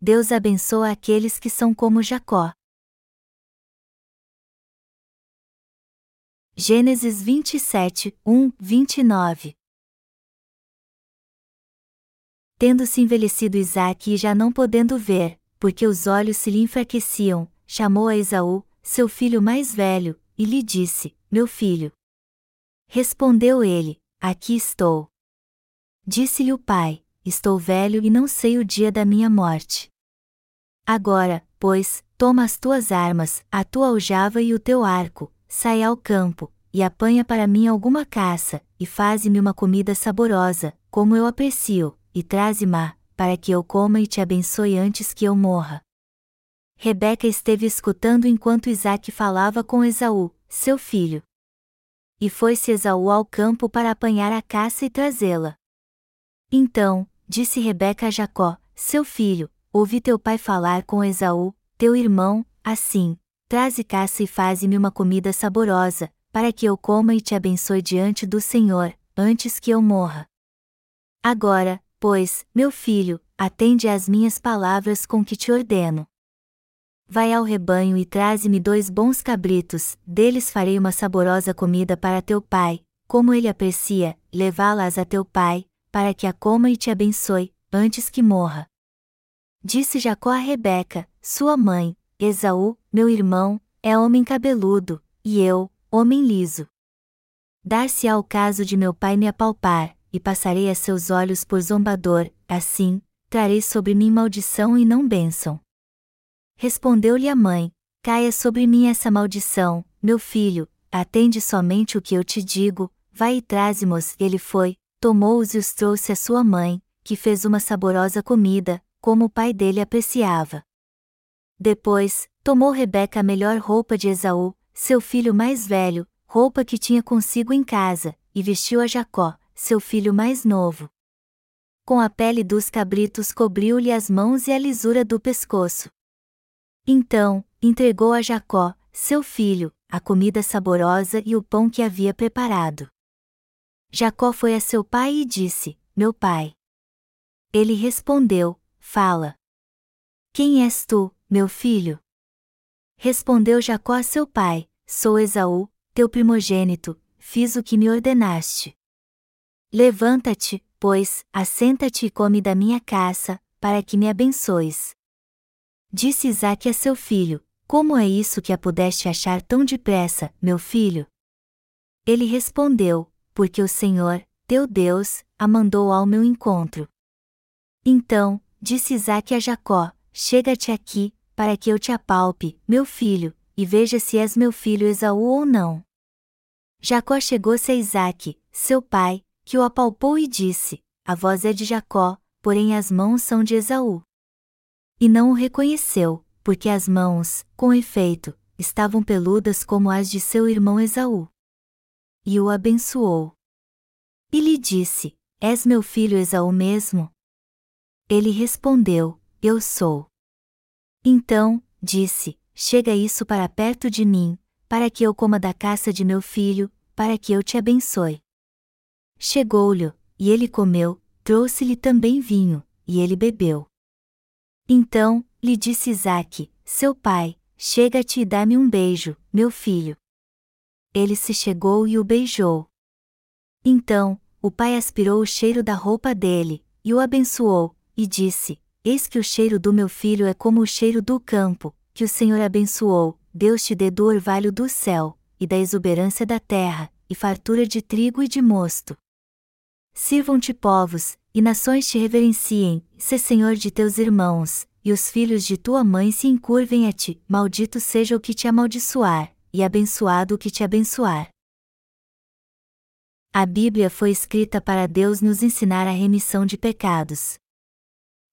Deus abençoa aqueles que são como Jacó. Gênesis 27, 1, 29 Tendo-se envelhecido Isaque e já não podendo ver, porque os olhos se lhe enfraqueciam, chamou a Esaú, seu filho mais velho, e lhe disse: Meu filho. Respondeu ele: Aqui estou. Disse-lhe o pai: Estou velho e não sei o dia da minha morte. Agora, pois, toma as tuas armas, a tua aljava e o teu arco, sai ao campo, e apanha para mim alguma caça, e faze-me uma comida saborosa, como eu aprecio, e traze-ma, para que eu coma e te abençoe antes que eu morra. Rebeca esteve escutando enquanto Isaac falava com Esaú, seu filho. E foi-se Esaú ao campo para apanhar a caça e trazê-la. Então, disse Rebeca a Jacó, seu filho, ouvi teu pai falar com Esaú, teu irmão, assim: traze caça e faze-me uma comida saborosa, para que eu coma e te abençoe diante do Senhor, antes que eu morra. Agora, pois, meu filho, atende às minhas palavras com que te ordeno. Vai ao rebanho e traze-me dois bons cabritos, deles farei uma saborosa comida para teu pai, como ele aprecia, levá-las a teu pai, para que a coma e te abençoe, antes que morra. Disse Jacó a Rebeca, sua mãe, Esaú, meu irmão, é homem cabeludo, e eu, homem liso. Dar-se-á o caso de meu pai me apalpar, e passarei a seus olhos por zombador, assim, trarei sobre mim maldição e não bênção. Respondeu-lhe a mãe: Caia sobre mim essa maldição, meu filho, atende somente o que eu te digo, vai e traze-mos. Ele foi, tomou-os e os trouxe à sua mãe, que fez uma saborosa comida, como o pai dele apreciava. Depois, tomou Rebeca a melhor roupa de Esaú, seu filho mais velho, roupa que tinha consigo em casa, e vestiu a Jacó, seu filho mais novo. Com a pele dos cabritos cobriu-lhe as mãos e a lisura do pescoço. Então, entregou a Jacó, seu filho, a comida saborosa e o pão que havia preparado. Jacó foi a seu pai e disse: Meu pai. Ele respondeu: Fala. Quem és tu, meu filho? Respondeu Jacó a seu pai: Sou Esaú, teu primogênito, fiz o que me ordenaste. Levanta-te, pois, assenta-te e come da minha caça, para que me abençoes. Disse Isaque a seu filho: Como é isso que a pudeste achar tão depressa, meu filho? Ele respondeu: Porque o Senhor, teu Deus, a mandou ao meu encontro. Então, disse Isaque a Jacó: Chega-te aqui, para que eu te apalpe, meu filho, e veja se és meu filho Esaú ou não. Jacó chegou-se a Isaque, seu pai, que o apalpou e disse: A voz é de Jacó, porém as mãos são de Esaú. E não o reconheceu, porque as mãos, com efeito, estavam peludas como as de seu irmão Esaú. E o abençoou. E lhe disse: És meu filho Esaú mesmo? Ele respondeu: Eu sou. Então, disse: Chega isso para perto de mim, para que eu coma da caça de meu filho, para que eu te abençoe. Chegou-lhe, e ele comeu, trouxe-lhe também vinho, e ele bebeu. Então, lhe disse Isaque, seu pai, chega-te e dá-me um beijo, meu filho. Ele se chegou e o beijou. Então, o pai aspirou o cheiro da roupa dele, e o abençoou, e disse: Eis que o cheiro do meu filho é como o cheiro do campo, que o Senhor abençoou, Deus te dê do orvalho do céu, e da exuberância da terra, e fartura de trigo e de mosto. Sirvam-te povos, e nações te reverenciem, se Senhor de teus irmãos, e os filhos de tua mãe se encurvem a ti, maldito seja o que te amaldiçoar, e abençoado o que te abençoar. A Bíblia foi escrita para Deus nos ensinar a remissão de pecados.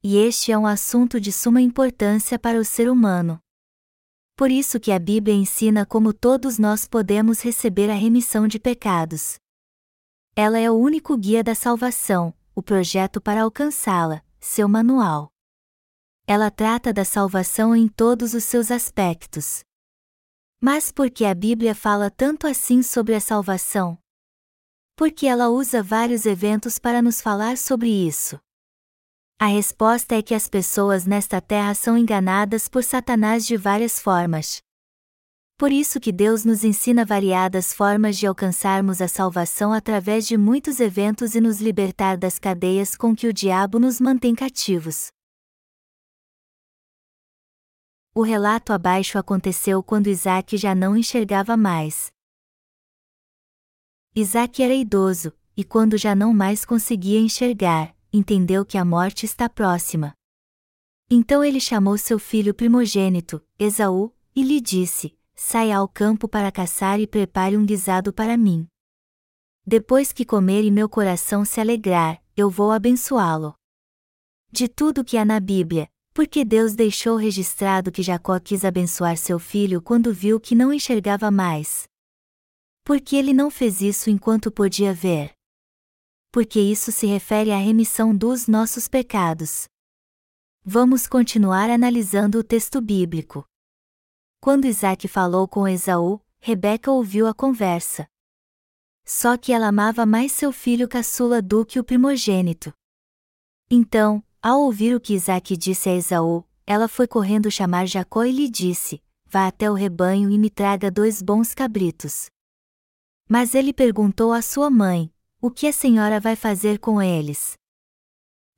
E este é um assunto de suma importância para o ser humano. Por isso que a Bíblia ensina como todos nós podemos receber a remissão de pecados. Ela é o único guia da salvação, o projeto para alcançá-la, seu manual. Ela trata da salvação em todos os seus aspectos. Mas por que a Bíblia fala tanto assim sobre a salvação? Porque ela usa vários eventos para nos falar sobre isso. A resposta é que as pessoas nesta terra são enganadas por Satanás de várias formas. Por isso que Deus nos ensina variadas formas de alcançarmos a salvação através de muitos eventos e nos libertar das cadeias com que o diabo nos mantém cativos. O relato abaixo aconteceu quando Isaac já não enxergava mais. Isaac era idoso, e quando já não mais conseguia enxergar, entendeu que a morte está próxima. Então ele chamou seu filho primogênito, Esaú, e lhe disse: saia ao campo para caçar e prepare um guisado para mim. Depois que comer e meu coração se alegrar, eu vou abençoá-lo. De tudo que há na Bíblia, porque Deus deixou registrado que Jacó quis abençoar seu filho quando viu que não enxergava mais. Porque ele não fez isso enquanto podia ver. Porque isso se refere à remissão dos nossos pecados. Vamos continuar analisando o texto bíblico. Quando Isaac falou com Esaú, Rebeca ouviu a conversa. Só que ela amava mais seu filho caçula do que o primogênito. Então, ao ouvir o que Isaac disse a Esaú, ela foi correndo chamar Jacó e lhe disse: Vá até o rebanho e me traga dois bons cabritos. Mas ele perguntou à sua mãe: O que a senhora vai fazer com eles?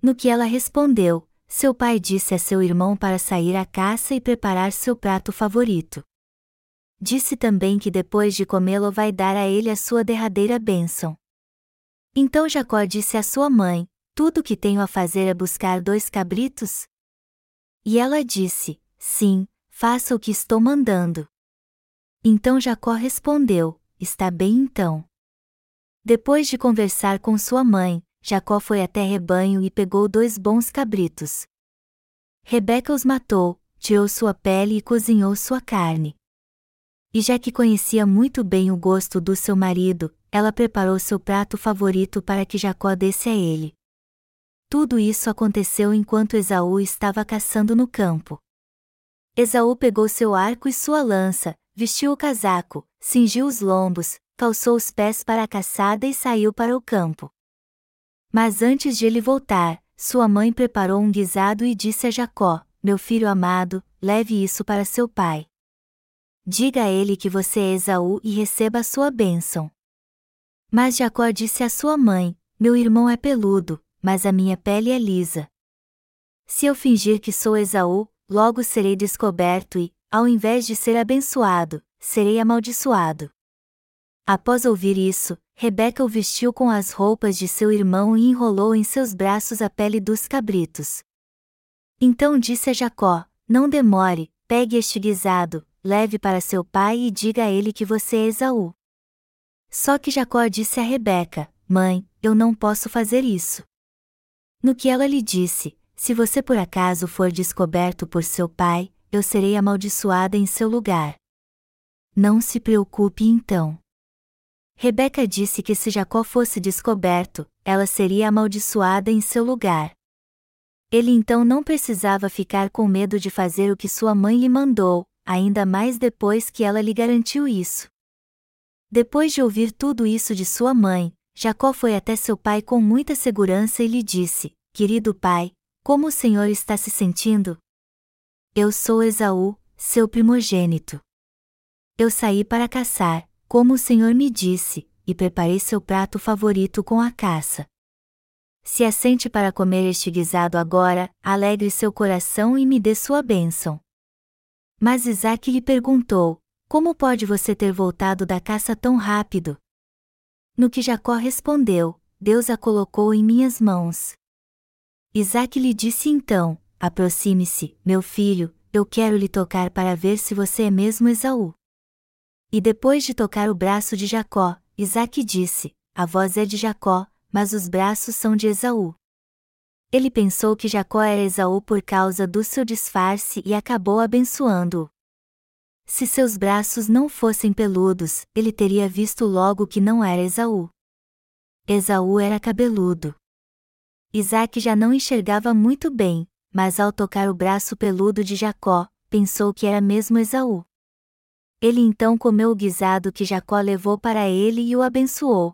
No que ela respondeu: seu pai disse a seu irmão para sair à caça e preparar seu prato favorito. Disse também que depois de comê-lo vai dar a ele a sua derradeira bênção. Então Jacó disse à sua mãe: Tudo o que tenho a fazer é buscar dois cabritos? E ela disse: Sim, faça o que estou mandando. Então Jacó respondeu: Está bem então. Depois de conversar com sua mãe, Jacó foi até rebanho e pegou dois bons cabritos. Rebeca os matou, tirou sua pele e cozinhou sua carne. E já que conhecia muito bem o gosto do seu marido, ela preparou seu prato favorito para que Jacó desse a ele. Tudo isso aconteceu enquanto Esaú estava caçando no campo. Esaú pegou seu arco e sua lança, vestiu o casaco, cingiu os lombos, calçou os pés para a caçada e saiu para o campo. Mas antes de ele voltar, sua mãe preparou um guisado e disse a Jacó: Meu filho amado, leve isso para seu pai. Diga a ele que você é Esaú e receba a sua bênção. Mas Jacó disse à sua mãe: Meu irmão é peludo, mas a minha pele é lisa. Se eu fingir que sou Esaú, logo serei descoberto e, ao invés de ser abençoado, serei amaldiçoado. Após ouvir isso, Rebeca o vestiu com as roupas de seu irmão e enrolou em seus braços a pele dos cabritos. Então disse a Jacó: Não demore, pegue este guisado, leve para seu pai e diga a ele que você é Esaú. Só que Jacó disse a Rebeca: Mãe, eu não posso fazer isso. No que ela lhe disse: Se você por acaso for descoberto por seu pai, eu serei amaldiçoada em seu lugar. Não se preocupe então. Rebeca disse que se Jacó fosse descoberto, ela seria amaldiçoada em seu lugar. Ele então não precisava ficar com medo de fazer o que sua mãe lhe mandou, ainda mais depois que ela lhe garantiu isso. Depois de ouvir tudo isso de sua mãe, Jacó foi até seu pai com muita segurança e lhe disse: Querido pai, como o senhor está se sentindo? Eu sou Esaú, seu primogênito. Eu saí para caçar, como o Senhor me disse, e preparei seu prato favorito com a caça. Se assente para comer este guisado agora, alegre seu coração e me dê sua bênção. Mas Isaac lhe perguntou: Como pode você ter voltado da caça tão rápido? No que Jacó respondeu: Deus a colocou em minhas mãos. Isaac lhe disse então: Aproxime-se, meu filho, eu quero lhe tocar para ver se você é mesmo Esaú. E depois de tocar o braço de Jacó, Isaac disse: A voz é de Jacó, mas os braços são de Esaú. Ele pensou que Jacó era Esaú por causa do seu disfarce e acabou abençoando-o. Se seus braços não fossem peludos, ele teria visto logo que não era Esaú. Esaú era cabeludo. Isaac já não enxergava muito bem, mas ao tocar o braço peludo de Jacó, pensou que era mesmo Esaú. Ele então comeu o guisado que Jacó levou para ele e o abençoou.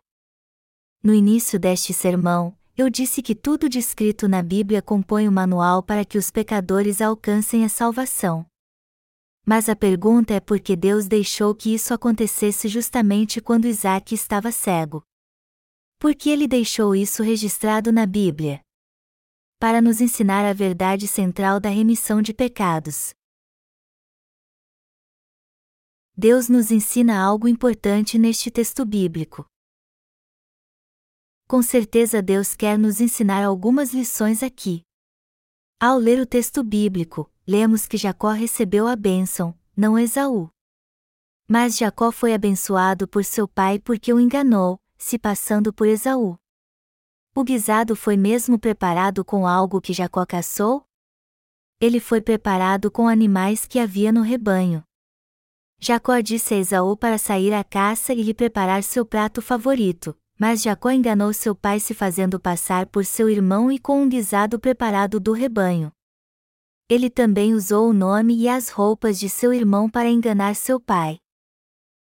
No início deste sermão, eu disse que tudo descrito na Bíblia compõe o um manual para que os pecadores alcancem a salvação. Mas a pergunta é por que Deus deixou que isso acontecesse justamente quando Isaac estava cego. Por que ele deixou isso registrado na Bíblia? Para nos ensinar a verdade central da remissão de pecados. Deus nos ensina algo importante neste texto bíblico. Com certeza Deus quer nos ensinar algumas lições aqui. Ao ler o texto bíblico, lemos que Jacó recebeu a bênção, não Esaú. Mas Jacó foi abençoado por seu pai porque o enganou, se passando por Esaú. O guisado foi mesmo preparado com algo que Jacó caçou? Ele foi preparado com animais que havia no rebanho. Jacó disse a Esaú para sair à caça e lhe preparar seu prato favorito, mas Jacó enganou seu pai se fazendo passar por seu irmão e com um guisado preparado do rebanho. Ele também usou o nome e as roupas de seu irmão para enganar seu pai.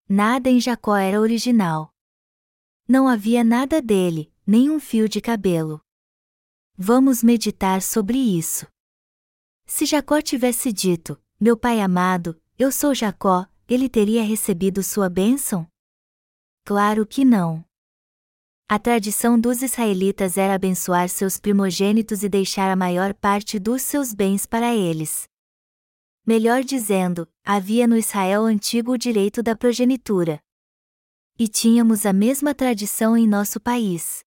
Nada em Jacó era original. Não havia nada dele, nem um fio de cabelo. Vamos meditar sobre isso. Se Jacó tivesse dito: Meu pai amado, eu sou Jacó, ele teria recebido sua bênção? Claro que não. A tradição dos israelitas era abençoar seus primogênitos e deixar a maior parte dos seus bens para eles. Melhor dizendo, havia no Israel antigo o direito da progenitura. E tínhamos a mesma tradição em nosso país.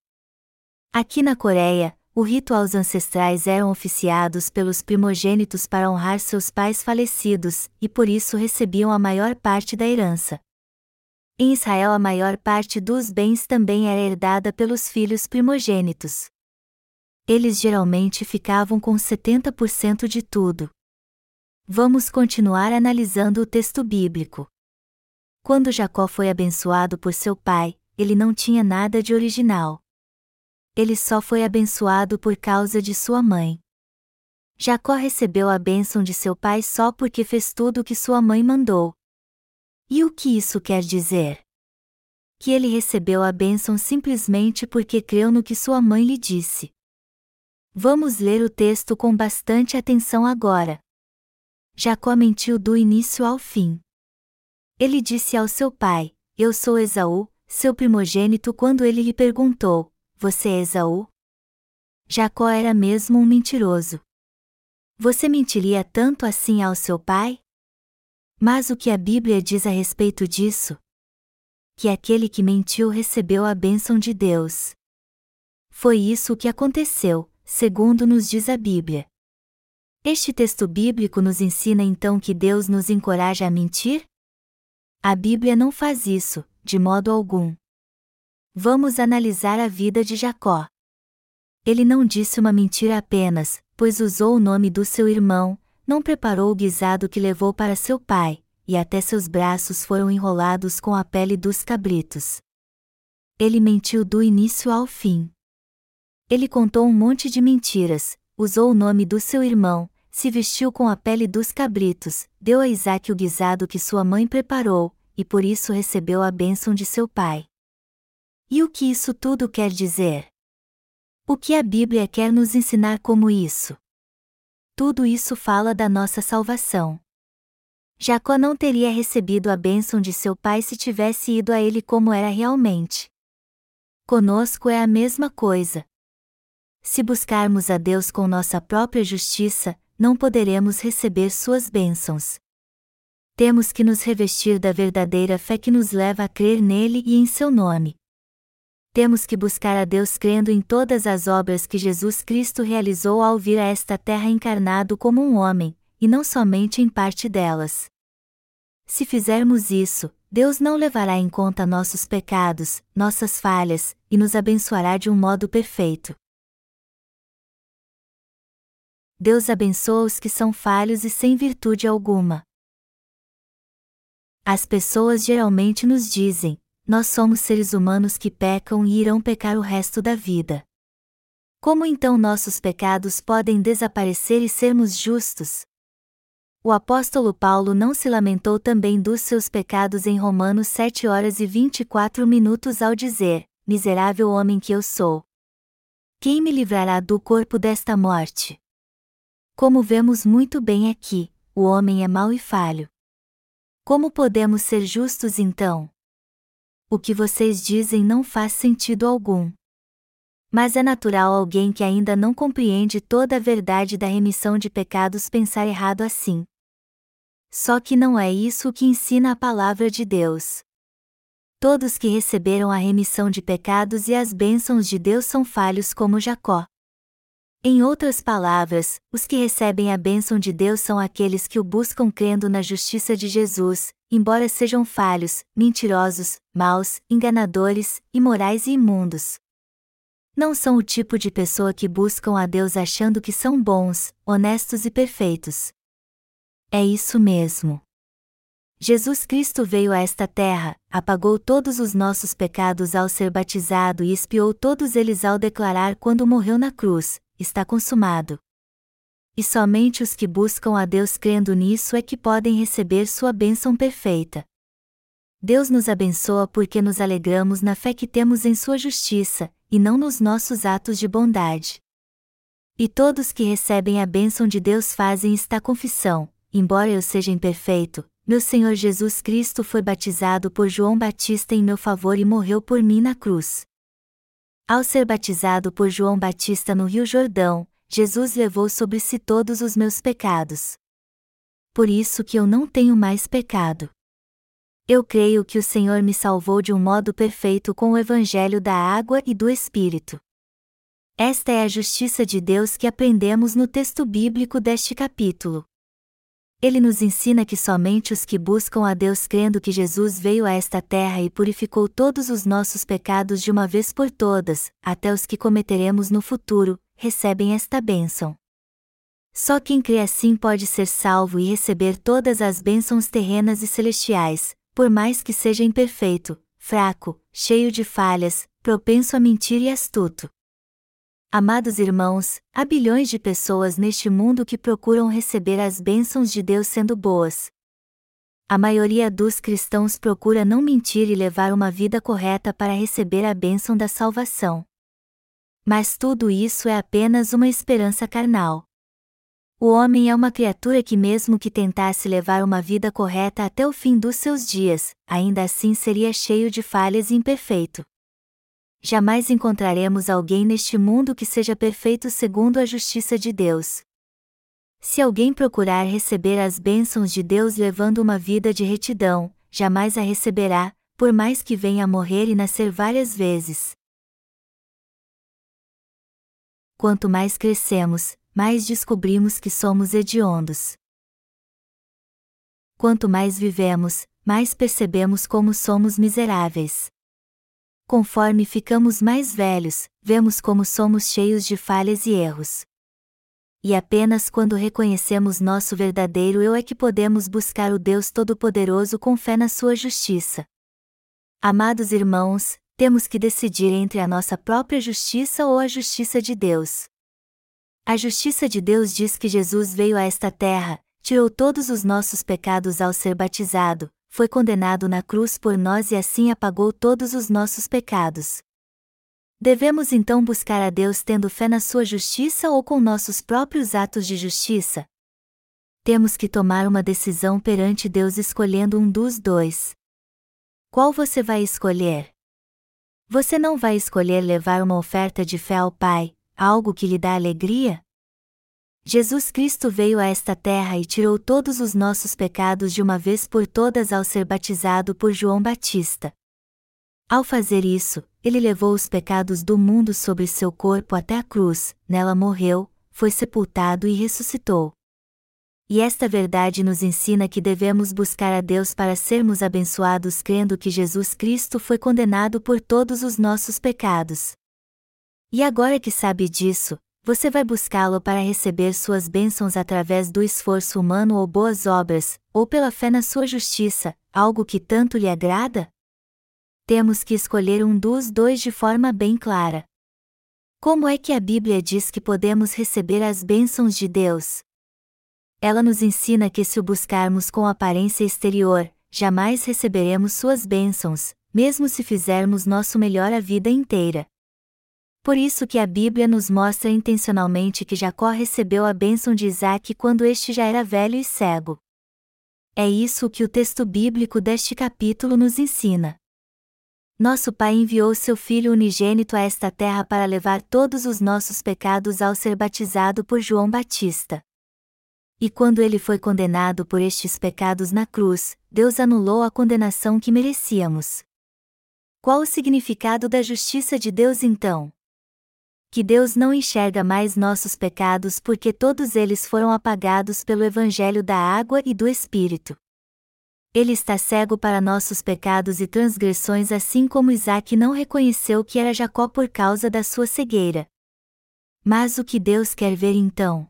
Aqui na Coreia, o rito aos ancestrais eram oficiados pelos primogênitos para honrar seus pais falecidos, e por isso recebiam a maior parte da herança. Em Israel, a maior parte dos bens também era herdada pelos filhos primogênitos. Eles geralmente ficavam com 70% de tudo. Vamos continuar analisando o texto bíblico. Quando Jacó foi abençoado por seu pai, ele não tinha nada de original. Ele só foi abençoado por causa de sua mãe. Jacó recebeu a bênção de seu pai só porque fez tudo o que sua mãe mandou, e o que isso quer dizer? Que ele recebeu a bênção simplesmente porque creu no que sua mãe lhe disse. Vamos ler o texto com bastante atenção agora. Jacó mentiu do início ao fim. Ele disse ao seu pai: Eu sou Esaú, seu primogênito, quando ele lhe perguntou: Você é Esaú? Jacó era mesmo um mentiroso. Você mentiria tanto assim ao seu pai? Mas o que a Bíblia diz a respeito disso? Que aquele que mentiu recebeu a bênção de Deus. Foi isso o que aconteceu, segundo nos diz a Bíblia. Este texto bíblico nos ensina então que Deus nos encoraja a mentir? A Bíblia não faz isso, de modo algum. Vamos analisar a vida de Jacó. Ele não disse uma mentira apenas, pois usou o nome do seu irmão, não preparou o guisado que levou para seu pai, e até seus braços foram enrolados com a pele dos cabritos. Ele mentiu do início ao fim. Ele contou um monte de mentiras, usou o nome do seu irmão, se vestiu com a pele dos cabritos, deu a Isaac o guisado que sua mãe preparou, e por isso recebeu a bênção de seu pai. E o que isso tudo quer dizer? O que a Bíblia quer nos ensinar como isso? Tudo isso fala da nossa salvação. Jacó não teria recebido a bênção de seu pai se tivesse ido a ele como era realmente. Conosco é a mesma coisa. Se buscarmos a Deus com nossa própria justiça, não poderemos receber suas bênçãos. Temos que nos revestir da verdadeira fé que nos leva a crer nele e em seu nome temos que buscar a Deus crendo em todas as obras que Jesus Cristo realizou ao vir a esta terra encarnado como um homem, e não somente em parte delas. Se fizermos isso, Deus não levará em conta nossos pecados, nossas falhas, e nos abençoará de um modo perfeito. Deus abençoa os que são falhos e sem virtude alguma. As pessoas geralmente nos dizem: nós somos seres humanos que pecam e irão pecar o resto da vida. Como então nossos pecados podem desaparecer e sermos justos? O apóstolo Paulo não se lamentou também dos seus pecados em Romanos 7 horas e 24 minutos ao dizer: Miserável homem que eu sou. Quem me livrará do corpo desta morte? Como vemos muito bem aqui, o homem é mau e falho. Como podemos ser justos então? O que vocês dizem não faz sentido algum. Mas é natural alguém que ainda não compreende toda a verdade da remissão de pecados pensar errado assim. Só que não é isso que ensina a palavra de Deus. Todos que receberam a remissão de pecados e as bênçãos de Deus são falhos como Jacó. Em outras palavras, os que recebem a bênção de Deus são aqueles que o buscam crendo na justiça de Jesus, embora sejam falhos, mentirosos, maus, enganadores, imorais e imundos. Não são o tipo de pessoa que buscam a Deus achando que são bons, honestos e perfeitos. É isso mesmo. Jesus Cristo veio a esta terra, apagou todos os nossos pecados ao ser batizado e expiou todos eles ao declarar quando morreu na cruz: está consumado. E somente os que buscam a Deus crendo nisso é que podem receber sua bênção perfeita. Deus nos abençoa porque nos alegramos na fé que temos em Sua justiça, e não nos nossos atos de bondade. E todos que recebem a bênção de Deus fazem esta confissão: embora eu seja imperfeito, meu Senhor Jesus Cristo foi batizado por João Batista em meu favor e morreu por mim na cruz. Ao ser batizado por João Batista no Rio Jordão, Jesus levou sobre si todos os meus pecados. Por isso que eu não tenho mais pecado. Eu creio que o Senhor me salvou de um modo perfeito com o Evangelho da água e do Espírito. Esta é a justiça de Deus que aprendemos no texto bíblico deste capítulo. Ele nos ensina que somente os que buscam a Deus crendo que Jesus veio a esta terra e purificou todos os nossos pecados de uma vez por todas, até os que cometeremos no futuro, recebem esta bênção. Só quem crê assim pode ser salvo e receber todas as bênçãos terrenas e celestiais, por mais que seja imperfeito, fraco, cheio de falhas, propenso a mentir e astuto. Amados irmãos, há bilhões de pessoas neste mundo que procuram receber as bênçãos de Deus sendo boas. A maioria dos cristãos procura não mentir e levar uma vida correta para receber a bênção da salvação. Mas tudo isso é apenas uma esperança carnal. O homem é uma criatura que, mesmo que tentasse levar uma vida correta até o fim dos seus dias, ainda assim seria cheio de falhas e imperfeito jamais encontraremos alguém neste mundo que seja perfeito segundo a justiça de Deus. Se alguém procurar receber as bênçãos de Deus levando uma vida de retidão, jamais a receberá, por mais que venha a morrer e nascer várias vezes. Quanto mais crescemos, mais descobrimos que somos hediondos. Quanto mais vivemos, mais percebemos como somos miseráveis. Conforme ficamos mais velhos, vemos como somos cheios de falhas e erros. E apenas quando reconhecemos nosso verdadeiro eu é que podemos buscar o Deus Todo-Poderoso com fé na Sua justiça. Amados irmãos, temos que decidir entre a nossa própria justiça ou a justiça de Deus. A justiça de Deus diz que Jesus veio a esta terra, tirou todos os nossos pecados ao ser batizado, foi condenado na cruz por nós e assim apagou todos os nossos pecados. Devemos então buscar a Deus tendo fé na sua justiça ou com nossos próprios atos de justiça? Temos que tomar uma decisão perante Deus escolhendo um dos dois. Qual você vai escolher? Você não vai escolher levar uma oferta de fé ao Pai, algo que lhe dá alegria? Jesus Cristo veio a esta terra e tirou todos os nossos pecados de uma vez por todas ao ser batizado por João Batista. Ao fazer isso, ele levou os pecados do mundo sobre seu corpo até a cruz, nela morreu, foi sepultado e ressuscitou. E esta verdade nos ensina que devemos buscar a Deus para sermos abençoados crendo que Jesus Cristo foi condenado por todos os nossos pecados. E agora que sabe disso, você vai buscá-lo para receber suas bênçãos através do esforço humano ou boas obras, ou pela fé na sua justiça, algo que tanto lhe agrada? Temos que escolher um dos dois de forma bem clara. Como é que a Bíblia diz que podemos receber as bênçãos de Deus? Ela nos ensina que se o buscarmos com aparência exterior, jamais receberemos suas bênçãos, mesmo se fizermos nosso melhor a vida inteira. Por isso que a Bíblia nos mostra intencionalmente que Jacó recebeu a bênção de Isaac quando este já era velho e cego. É isso que o texto bíblico deste capítulo nos ensina. Nosso Pai enviou seu Filho unigênito a esta terra para levar todos os nossos pecados ao ser batizado por João Batista. E quando ele foi condenado por estes pecados na cruz, Deus anulou a condenação que merecíamos. Qual o significado da justiça de Deus então? Que Deus não enxerga mais nossos pecados porque todos eles foram apagados pelo Evangelho da água e do Espírito. Ele está cego para nossos pecados e transgressões, assim como Isaac não reconheceu que era Jacó por causa da sua cegueira. Mas o que Deus quer ver então?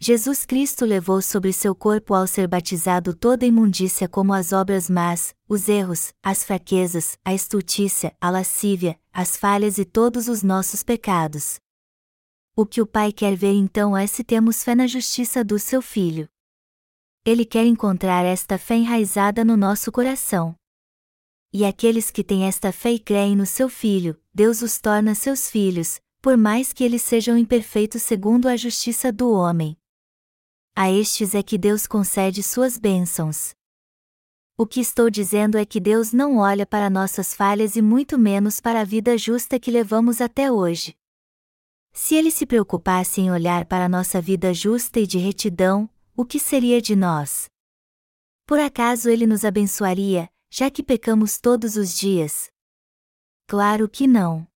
Jesus Cristo levou sobre seu corpo ao ser batizado toda imundícia como as obras más, os erros, as fraquezas, a estultícia, a lascívia, as falhas e todos os nossos pecados. O que o Pai quer ver então é se temos fé na justiça do seu Filho. Ele quer encontrar esta fé enraizada no nosso coração. E aqueles que têm esta fé e creem no seu Filho, Deus os torna seus filhos, por mais que eles sejam imperfeitos segundo a justiça do homem. A estes é que Deus concede suas bênçãos. O que estou dizendo é que Deus não olha para nossas falhas e muito menos para a vida justa que levamos até hoje. Se ele se preocupasse em olhar para nossa vida justa e de retidão, o que seria de nós? Por acaso ele nos abençoaria, já que pecamos todos os dias? Claro que não.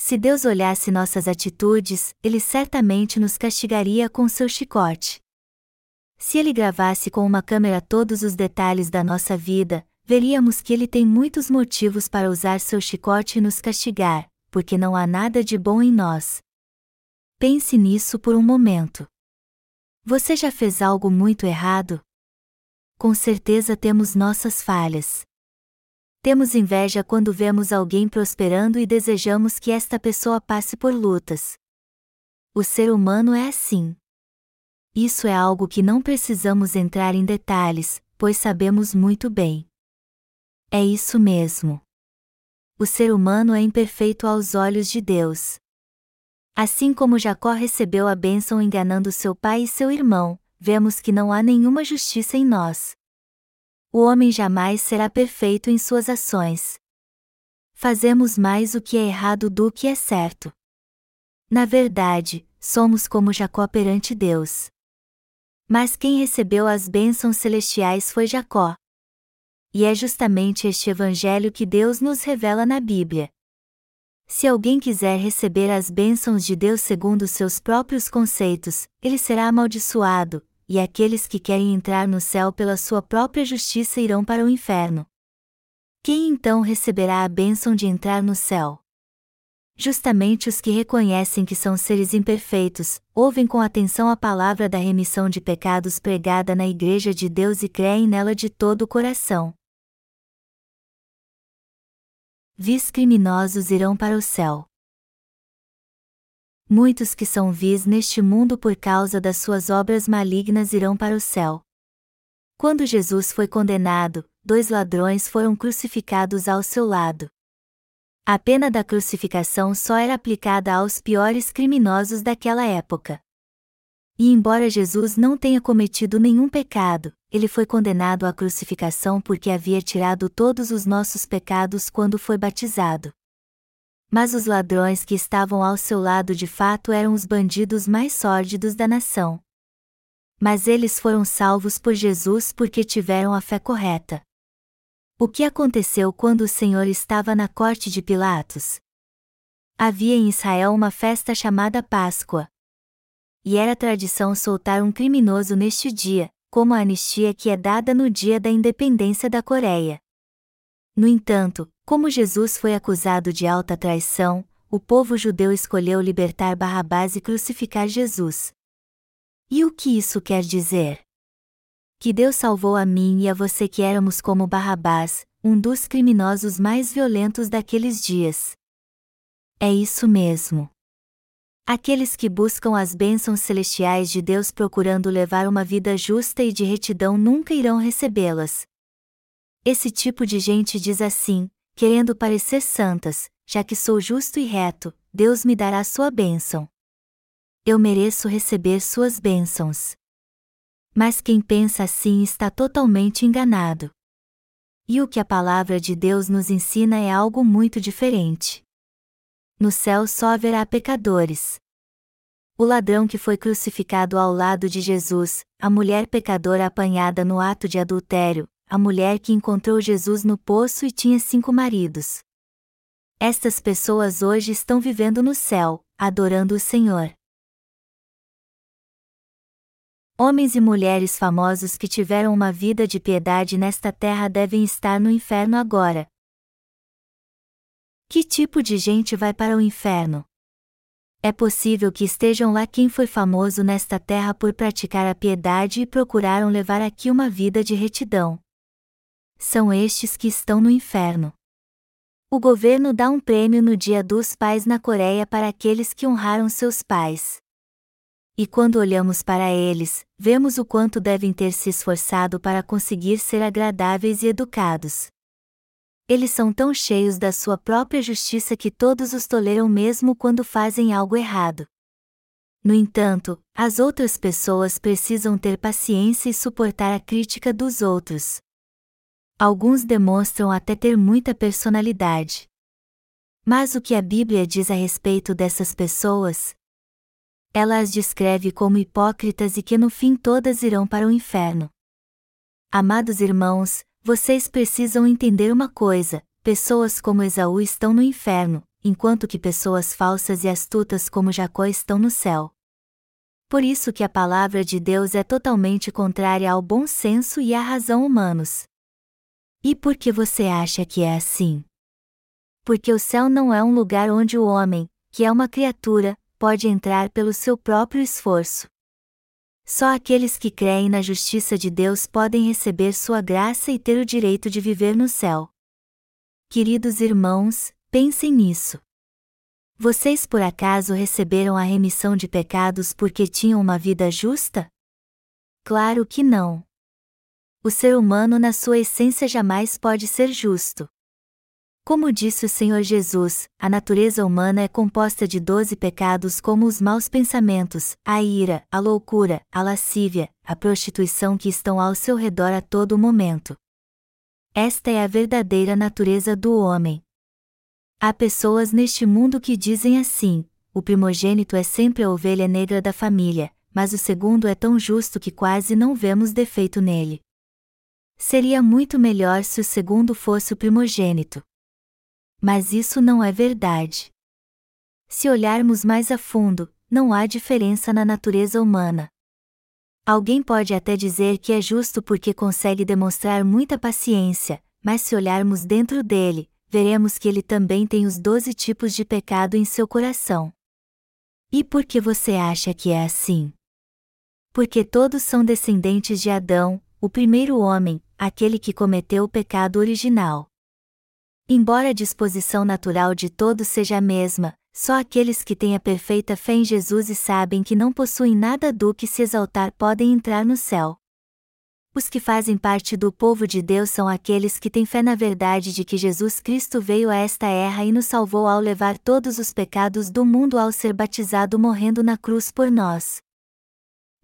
Se Deus olhasse nossas atitudes, ele certamente nos castigaria com seu chicote. Se ele gravasse com uma câmera todos os detalhes da nossa vida, veríamos que ele tem muitos motivos para usar seu chicote e nos castigar, porque não há nada de bom em nós. Pense nisso por um momento. Você já fez algo muito errado? Com certeza temos nossas falhas. Temos inveja quando vemos alguém prosperando e desejamos que esta pessoa passe por lutas. O ser humano é assim. Isso é algo que não precisamos entrar em detalhes, pois sabemos muito bem. É isso mesmo. O ser humano é imperfeito aos olhos de Deus. Assim como Jacó recebeu a bênção enganando seu pai e seu irmão, vemos que não há nenhuma justiça em nós. O homem jamais será perfeito em suas ações. Fazemos mais o que é errado do que é certo. Na verdade, somos como Jacó perante Deus. Mas quem recebeu as bênçãos celestiais foi Jacó. E é justamente este evangelho que Deus nos revela na Bíblia. Se alguém quiser receber as bênçãos de Deus segundo seus próprios conceitos, ele será amaldiçoado, e aqueles que querem entrar no céu pela sua própria justiça irão para o inferno. Quem então receberá a bênção de entrar no céu? Justamente os que reconhecem que são seres imperfeitos, ouvem com atenção a palavra da remissão de pecados pregada na Igreja de Deus e creem nela de todo o coração vis criminosos irão para o céu. Muitos que são vis neste mundo por causa das suas obras malignas irão para o céu. Quando Jesus foi condenado, dois ladrões foram crucificados ao seu lado. A pena da crucificação só era aplicada aos piores criminosos daquela época. E embora Jesus não tenha cometido nenhum pecado, ele foi condenado à crucificação porque havia tirado todos os nossos pecados quando foi batizado. Mas os ladrões que estavam ao seu lado de fato eram os bandidos mais sórdidos da nação. Mas eles foram salvos por Jesus porque tiveram a fé correta. O que aconteceu quando o Senhor estava na corte de Pilatos? Havia em Israel uma festa chamada Páscoa, e era tradição soltar um criminoso neste dia, como a anistia que é dada no dia da independência da Coreia. No entanto, como Jesus foi acusado de alta traição, o povo judeu escolheu libertar Barrabás e crucificar Jesus. E o que isso quer dizer? Que Deus salvou a mim e a você que éramos como Barrabás, um dos criminosos mais violentos daqueles dias. É isso mesmo. Aqueles que buscam as bênçãos celestiais de Deus procurando levar uma vida justa e de retidão nunca irão recebê-las. Esse tipo de gente diz assim, querendo parecer santas, já que sou justo e reto, Deus me dará sua bênção. Eu mereço receber suas bênçãos. Mas quem pensa assim está totalmente enganado. E o que a palavra de Deus nos ensina é algo muito diferente. No céu só haverá pecadores. O ladrão que foi crucificado ao lado de Jesus, a mulher pecadora apanhada no ato de adultério, a mulher que encontrou Jesus no poço e tinha cinco maridos. Estas pessoas hoje estão vivendo no céu, adorando o Senhor. Homens e mulheres famosos que tiveram uma vida de piedade nesta terra devem estar no inferno agora. Que tipo de gente vai para o inferno? É possível que estejam lá quem foi famoso nesta terra por praticar a piedade e procuraram levar aqui uma vida de retidão. São estes que estão no inferno. O governo dá um prêmio no Dia dos Pais na Coreia para aqueles que honraram seus pais e quando olhamos para eles, vemos o quanto devem ter se esforçado para conseguir ser agradáveis e educados. Eles são tão cheios da sua própria justiça que todos os toleram mesmo quando fazem algo errado. No entanto, as outras pessoas precisam ter paciência e suportar a crítica dos outros. Alguns demonstram até ter muita personalidade. Mas o que a Bíblia diz a respeito dessas pessoas, ela as descreve como hipócritas e que no fim todas irão para o inferno. Amados irmãos, vocês precisam entender uma coisa: pessoas como Esaú estão no inferno, enquanto que pessoas falsas e astutas como Jacó estão no céu. Por isso que a palavra de Deus é totalmente contrária ao bom senso e à razão humanos. E por que você acha que é assim? Porque o céu não é um lugar onde o homem, que é uma criatura, pode entrar pelo seu próprio esforço. Só aqueles que creem na justiça de Deus podem receber sua graça e ter o direito de viver no céu. Queridos irmãos, pensem nisso. Vocês por acaso receberam a remissão de pecados porque tinham uma vida justa? Claro que não. O ser humano, na sua essência, jamais pode ser justo. Como disse o Senhor Jesus, a natureza humana é composta de doze pecados como os maus pensamentos, a ira, a loucura, a lascívia, a prostituição que estão ao seu redor a todo momento. Esta é a verdadeira natureza do homem. Há pessoas neste mundo que dizem assim: o primogênito é sempre a ovelha negra da família, mas o segundo é tão justo que quase não vemos defeito nele. Seria muito melhor se o segundo fosse o primogênito. Mas isso não é verdade. Se olharmos mais a fundo, não há diferença na natureza humana. Alguém pode até dizer que é justo porque consegue demonstrar muita paciência, mas se olharmos dentro dele, veremos que ele também tem os doze tipos de pecado em seu coração. E por que você acha que é assim? Porque todos são descendentes de Adão, o primeiro homem, aquele que cometeu o pecado original. Embora a disposição natural de todos seja a mesma, só aqueles que têm a perfeita fé em Jesus e sabem que não possuem nada do que se exaltar podem entrar no céu. Os que fazem parte do povo de Deus são aqueles que têm fé na verdade de que Jesus Cristo veio a esta terra e nos salvou ao levar todos os pecados do mundo ao ser batizado morrendo na cruz por nós.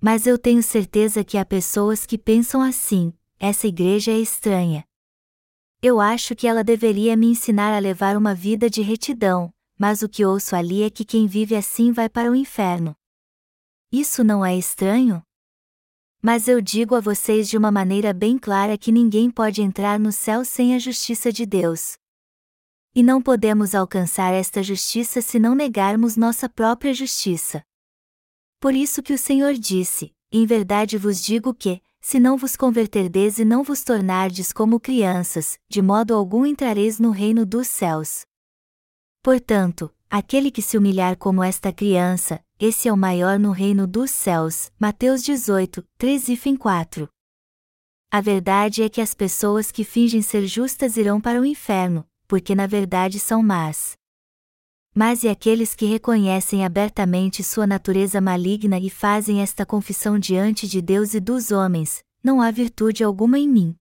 Mas eu tenho certeza que há pessoas que pensam assim: essa igreja é estranha. Eu acho que ela deveria me ensinar a levar uma vida de retidão, mas o que ouço ali é que quem vive assim vai para o inferno. Isso não é estranho? Mas eu digo a vocês de uma maneira bem clara que ninguém pode entrar no céu sem a justiça de Deus. E não podemos alcançar esta justiça se não negarmos nossa própria justiça. Por isso que o Senhor disse: Em verdade vos digo que, se não vos converterdes e não vos tornardes como crianças, de modo algum entrareis no reino dos céus. Portanto, aquele que se humilhar como esta criança, esse é o maior no reino dos céus. Mateus 18, 3 e fim 4. A verdade é que as pessoas que fingem ser justas irão para o inferno, porque na verdade são más. Mas e aqueles que reconhecem abertamente sua natureza maligna e fazem esta confissão diante de Deus e dos homens: não há virtude alguma em mim.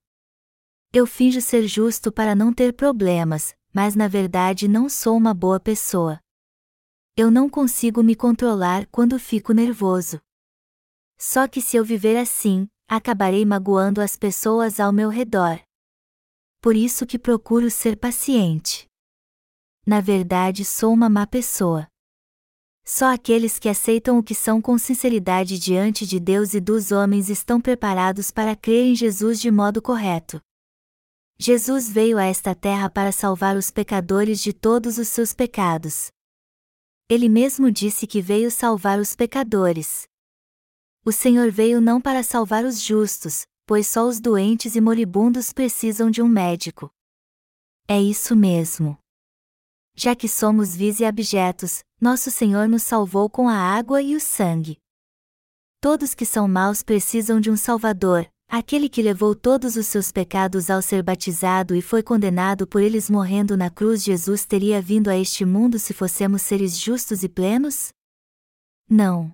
Eu finjo ser justo para não ter problemas, mas na verdade não sou uma boa pessoa. Eu não consigo me controlar quando fico nervoso. Só que se eu viver assim, acabarei magoando as pessoas ao meu redor. Por isso que procuro ser paciente. Na verdade, sou uma má pessoa. Só aqueles que aceitam o que são com sinceridade diante de Deus e dos homens estão preparados para crer em Jesus de modo correto. Jesus veio a esta terra para salvar os pecadores de todos os seus pecados. Ele mesmo disse que veio salvar os pecadores. O Senhor veio não para salvar os justos, pois só os doentes e moribundos precisam de um médico. É isso mesmo. Já que somos vis e abjetos, nosso Senhor nos salvou com a água e o sangue. Todos que são maus precisam de um Salvador, aquele que levou todos os seus pecados ao ser batizado e foi condenado por eles morrendo na cruz. Jesus teria vindo a este mundo se fossemos seres justos e plenos? Não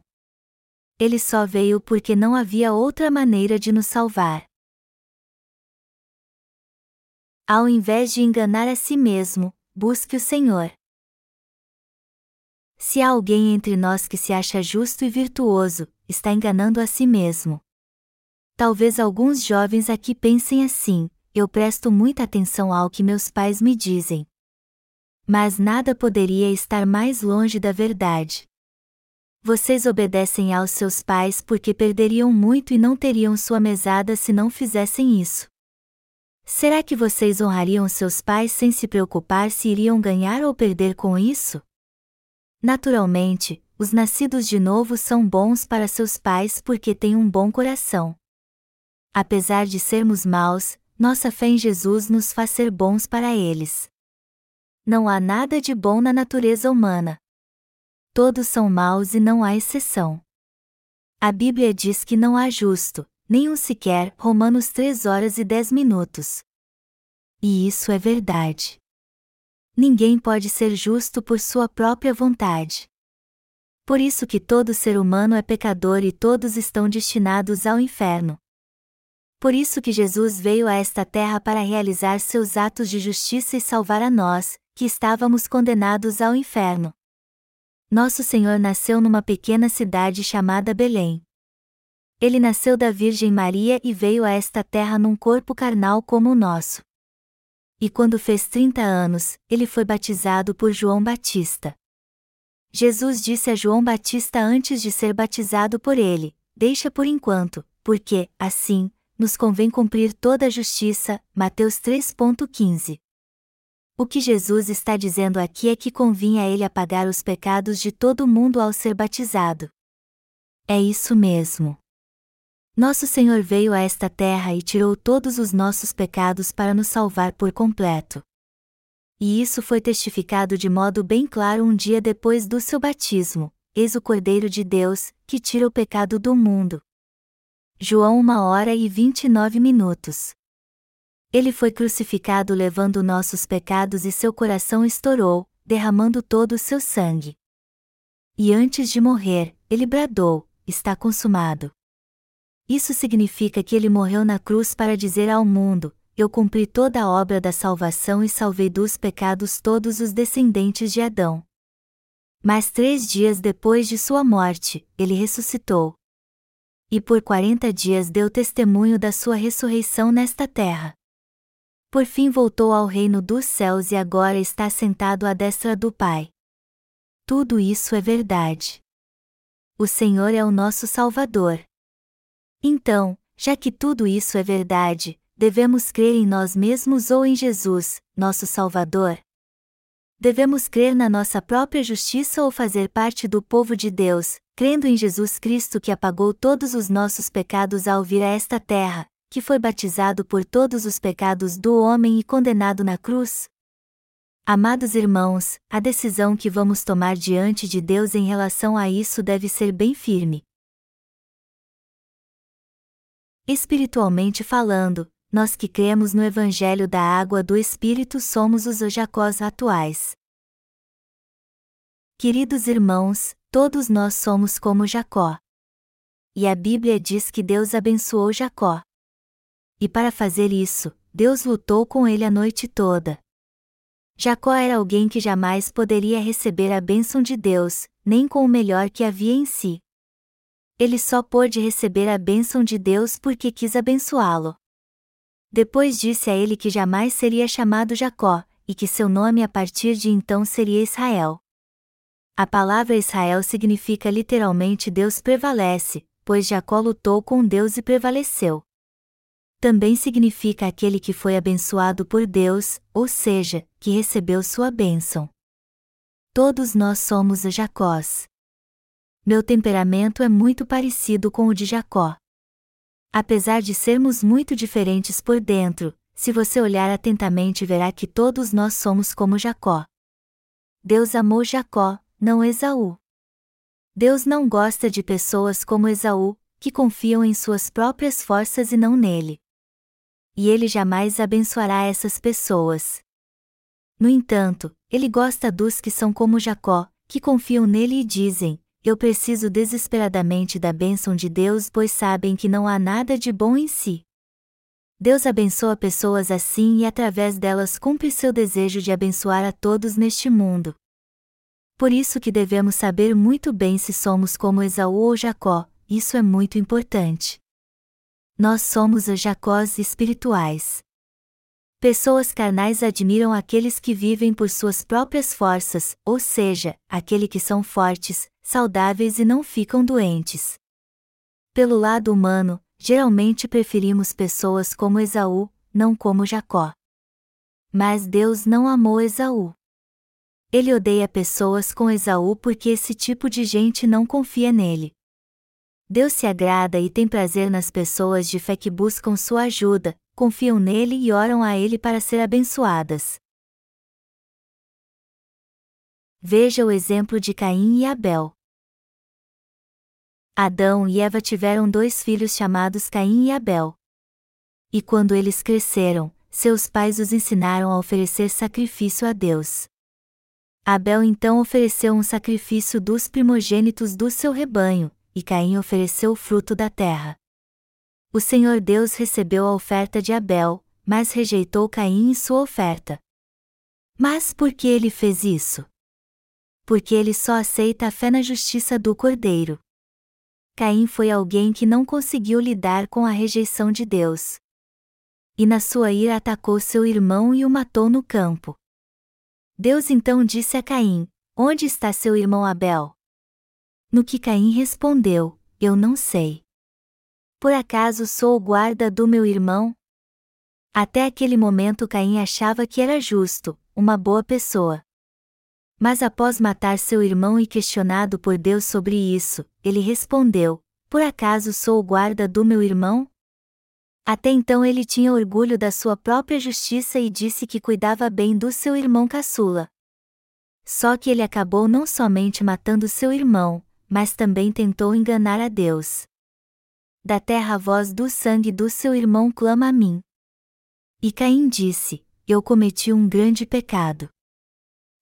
ele só veio porque não havia outra maneira de nos salvar. Ao invés de enganar a si mesmo, busque o Senhor. Se há alguém entre nós que se acha justo e virtuoso, está enganando a si mesmo. Talvez alguns jovens aqui pensem assim: eu presto muita atenção ao que meus pais me dizem. Mas nada poderia estar mais longe da verdade. Vocês obedecem aos seus pais porque perderiam muito e não teriam sua mesada se não fizessem isso. Será que vocês honrariam seus pais sem se preocupar se iriam ganhar ou perder com isso? Naturalmente, os nascidos de novo são bons para seus pais porque têm um bom coração. Apesar de sermos maus, nossa fé em Jesus nos faz ser bons para eles. Não há nada de bom na natureza humana todos são maus e não há exceção. A Bíblia diz que não há justo, nenhum sequer, Romanos 3 horas e 10 minutos. E isso é verdade. Ninguém pode ser justo por sua própria vontade. Por isso que todo ser humano é pecador e todos estão destinados ao inferno. Por isso que Jesus veio a esta terra para realizar seus atos de justiça e salvar a nós, que estávamos condenados ao inferno nosso Senhor nasceu numa pequena cidade chamada Belém. Ele nasceu da Virgem Maria e veio a esta terra num corpo carnal como o nosso. E quando fez 30 anos, ele foi batizado por João Batista. Jesus disse a João Batista antes de ser batizado por ele: Deixa por enquanto, porque, assim, nos convém cumprir toda a justiça. Mateus 3.15 o que Jesus está dizendo aqui é que convinha a ele apagar os pecados de todo mundo ao ser batizado. É isso mesmo. Nosso Senhor veio a esta terra e tirou todos os nossos pecados para nos salvar por completo. E isso foi testificado de modo bem claro um dia depois do seu batismo: Eis o Cordeiro de Deus, que tira o pecado do mundo. João 1 hora e 29 minutos. Ele foi crucificado levando nossos pecados e seu coração estourou, derramando todo o seu sangue. E antes de morrer, ele bradou: Está consumado. Isso significa que ele morreu na cruz para dizer ao mundo: Eu cumpri toda a obra da salvação e salvei dos pecados todos os descendentes de Adão. Mas três dias depois de sua morte, ele ressuscitou. E por quarenta dias deu testemunho da sua ressurreição nesta terra por fim voltou ao reino dos céus e agora está sentado à destra do Pai. Tudo isso é verdade. O Senhor é o nosso Salvador. Então, já que tudo isso é verdade, devemos crer em nós mesmos ou em Jesus, nosso Salvador? Devemos crer na nossa própria justiça ou fazer parte do povo de Deus, crendo em Jesus Cristo que apagou todos os nossos pecados ao vir a esta terra, que foi batizado por todos os pecados do homem e condenado na cruz? Amados irmãos, a decisão que vamos tomar diante de Deus em relação a isso deve ser bem firme. Espiritualmente falando, nós que cremos no Evangelho da Água do Espírito somos os Jacós atuais. Queridos irmãos, todos nós somos como Jacó. E a Bíblia diz que Deus abençoou Jacó. E para fazer isso, Deus lutou com ele a noite toda. Jacó era alguém que jamais poderia receber a bênção de Deus, nem com o melhor que havia em si. Ele só pôde receber a bênção de Deus porque quis abençoá-lo. Depois disse a ele que jamais seria chamado Jacó, e que seu nome a partir de então seria Israel. A palavra Israel significa literalmente Deus prevalece, pois Jacó lutou com Deus e prevaleceu também significa aquele que foi abençoado por Deus, ou seja, que recebeu sua bênção. Todos nós somos Jacós. Meu temperamento é muito parecido com o de Jacó. Apesar de sermos muito diferentes por dentro, se você olhar atentamente verá que todos nós somos como Jacó. Deus amou Jacó, não Esaú. Deus não gosta de pessoas como Esaú, que confiam em suas próprias forças e não nele e ele jamais abençoará essas pessoas. No entanto, ele gosta dos que são como Jacó, que confiam nele e dizem: Eu preciso desesperadamente da bênção de Deus, pois sabem que não há nada de bom em si. Deus abençoa pessoas assim e através delas cumpre seu desejo de abençoar a todos neste mundo. Por isso que devemos saber muito bem se somos como Esaú ou Jacó, isso é muito importante nós somos os Jacós espirituais. Pessoas carnais admiram aqueles que vivem por suas próprias forças, ou seja, aqueles que são fortes, saudáveis e não ficam doentes. Pelo lado humano, geralmente preferimos pessoas como Esaú, não como Jacó. Mas Deus não amou Esaú. Ele odeia pessoas com Esaú porque esse tipo de gente não confia nele. Deus se agrada e tem prazer nas pessoas de fé que buscam sua ajuda, confiam nele e oram a ele para ser abençoadas. Veja o exemplo de Caim e Abel. Adão e Eva tiveram dois filhos chamados Caim e Abel. E quando eles cresceram, seus pais os ensinaram a oferecer sacrifício a Deus. Abel então ofereceu um sacrifício dos primogênitos do seu rebanho, e Caim ofereceu o fruto da terra. O Senhor Deus recebeu a oferta de Abel, mas rejeitou Caim e sua oferta. Mas por que ele fez isso? Porque ele só aceita a fé na justiça do Cordeiro. Caim foi alguém que não conseguiu lidar com a rejeição de Deus. E na sua ira atacou seu irmão e o matou no campo. Deus então disse a Caim: Onde está seu irmão Abel? No que Caim respondeu: Eu não sei. Por acaso sou o guarda do meu irmão? Até aquele momento Caim achava que era justo, uma boa pessoa. Mas após matar seu irmão e questionado por Deus sobre isso, ele respondeu: Por acaso sou o guarda do meu irmão? Até então ele tinha orgulho da sua própria justiça e disse que cuidava bem do seu irmão caçula. Só que ele acabou não somente matando seu irmão, mas também tentou enganar a Deus. Da terra a voz do sangue do seu irmão clama a mim. E Caim disse: Eu cometi um grande pecado.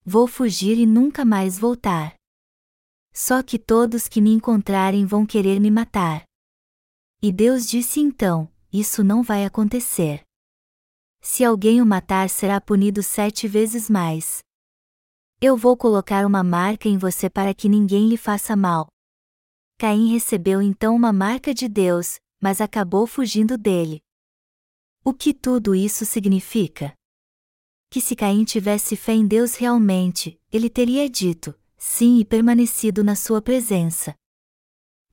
Vou fugir e nunca mais voltar. Só que todos que me encontrarem vão querer me matar. E Deus disse então: Isso não vai acontecer. Se alguém o matar, será punido sete vezes mais. Eu vou colocar uma marca em você para que ninguém lhe faça mal. Caim recebeu então uma marca de Deus, mas acabou fugindo dele. O que tudo isso significa? Que se Caim tivesse fé em Deus realmente, ele teria dito, sim e permanecido na sua presença.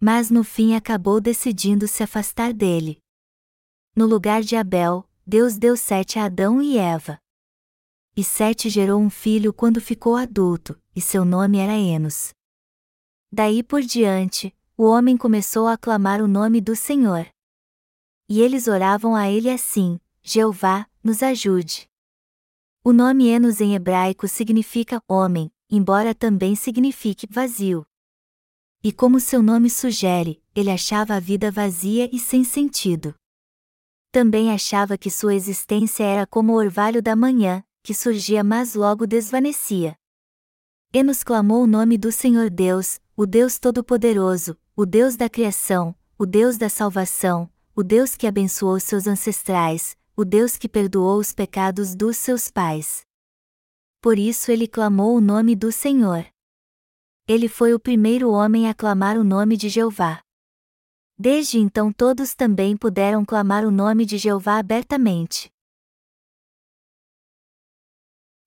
Mas no fim acabou decidindo se afastar dele. No lugar de Abel, Deus deu sete a Adão e Eva. E Sete gerou um filho quando ficou adulto, e seu nome era Enos. Daí por diante, o homem começou a aclamar o nome do Senhor. E eles oravam a ele assim: Jeová, nos ajude. O nome Enos em hebraico significa homem, embora também signifique vazio. E como seu nome sugere, ele achava a vida vazia e sem sentido. Também achava que sua existência era como o orvalho da manhã, que surgia mas logo desvanecia. Enos clamou o nome do Senhor Deus, o Deus Todo-Poderoso, o Deus da criação, o Deus da salvação, o Deus que abençoou seus ancestrais, o Deus que perdoou os pecados dos seus pais. por isso ele clamou o nome do Senhor. Ele foi o primeiro homem a clamar o nome de Jeová. Desde então todos também puderam clamar o nome de Jeová abertamente.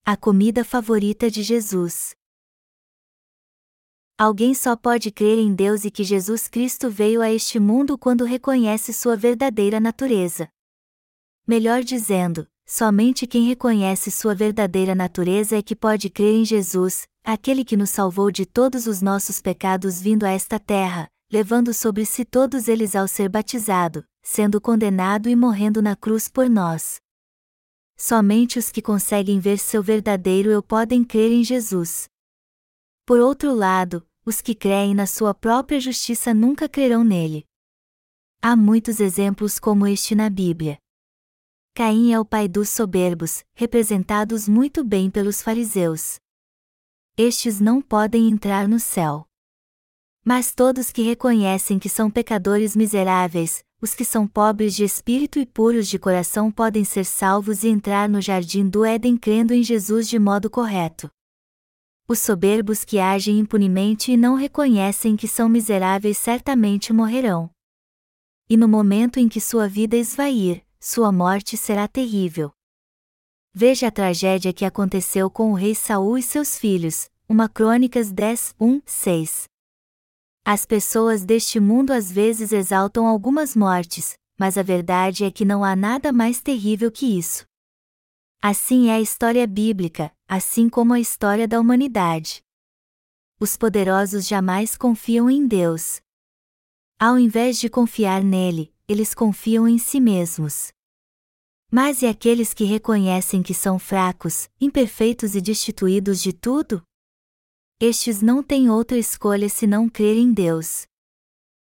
A comida favorita de Jesus. Alguém só pode crer em Deus e que Jesus Cristo veio a este mundo quando reconhece sua verdadeira natureza. Melhor dizendo, Somente quem reconhece sua verdadeira natureza é que pode crer em Jesus, aquele que nos salvou de todos os nossos pecados vindo a esta terra, levando sobre si todos eles ao ser batizado, sendo condenado e morrendo na cruz por nós. Somente os que conseguem ver seu verdadeiro eu podem crer em Jesus. Por outro lado, os que creem na sua própria justiça nunca crerão nele. Há muitos exemplos como este na Bíblia. Caim é o pai dos soberbos, representados muito bem pelos fariseus. Estes não podem entrar no céu. Mas todos que reconhecem que são pecadores miseráveis, os que são pobres de espírito e puros de coração podem ser salvos e entrar no jardim do Éden crendo em Jesus de modo correto. Os soberbos que agem impunemente e não reconhecem que são miseráveis certamente morrerão. E no momento em que sua vida esvair, sua morte será terrível. Veja a tragédia que aconteceu com o rei Saul e seus filhos, uma Crônicas 10, 1, 6. As pessoas deste mundo às vezes exaltam algumas mortes, mas a verdade é que não há nada mais terrível que isso. Assim é a história bíblica, assim como a história da humanidade. Os poderosos jamais confiam em Deus. Ao invés de confiar nele, eles confiam em si mesmos. Mas e aqueles que reconhecem que são fracos, imperfeitos e destituídos de tudo? Estes não têm outra escolha senão crer em Deus.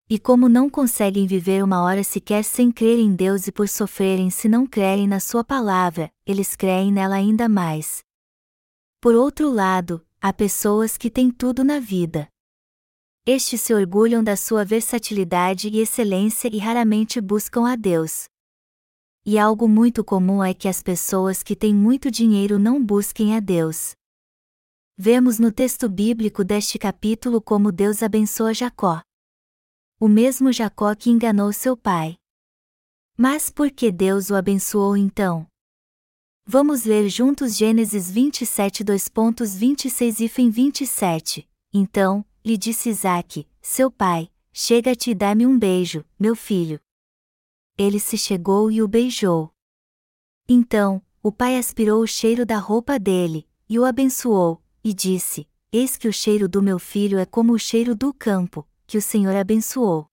E como não conseguem viver uma hora sequer sem crer em Deus e por sofrerem se não crerem na Sua palavra, eles creem nela ainda mais. Por outro lado, há pessoas que têm tudo na vida. Estes se orgulham da sua versatilidade e excelência e raramente buscam a Deus. E algo muito comum é que as pessoas que têm muito dinheiro não busquem a Deus. Vemos no texto bíblico deste capítulo como Deus abençoa Jacó. O mesmo Jacó que enganou seu pai. Mas por que Deus o abençoou então? Vamos ler juntos Gênesis 27 2.26 e 27. Então, lhe disse Isaque, seu pai, chega-te e dá-me um beijo, meu filho. Ele se chegou e o beijou. Então, o pai aspirou o cheiro da roupa dele, e o abençoou, e disse: Eis que o cheiro do meu filho é como o cheiro do campo, que o Senhor abençoou.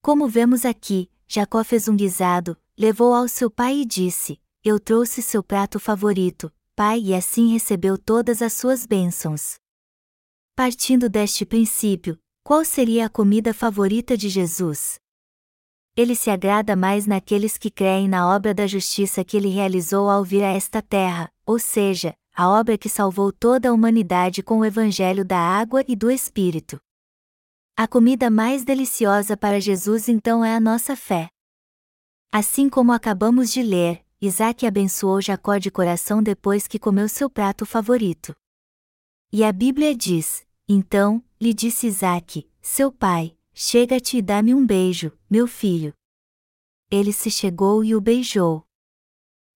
Como vemos aqui, Jacó fez um guisado, levou ao seu pai e disse: Eu trouxe seu prato favorito, pai, e assim recebeu todas as suas bênçãos. Partindo deste princípio, qual seria a comida favorita de Jesus? Ele se agrada mais naqueles que creem na obra da justiça que ele realizou ao vir a esta terra, ou seja, a obra que salvou toda a humanidade com o evangelho da água e do Espírito. A comida mais deliciosa para Jesus então é a nossa fé. Assim como acabamos de ler, Isaac abençoou Jacó de coração depois que comeu seu prato favorito. E a Bíblia diz: Então, lhe disse Isaac, seu pai, chega-te e dá-me um beijo, meu filho. Ele se chegou e o beijou.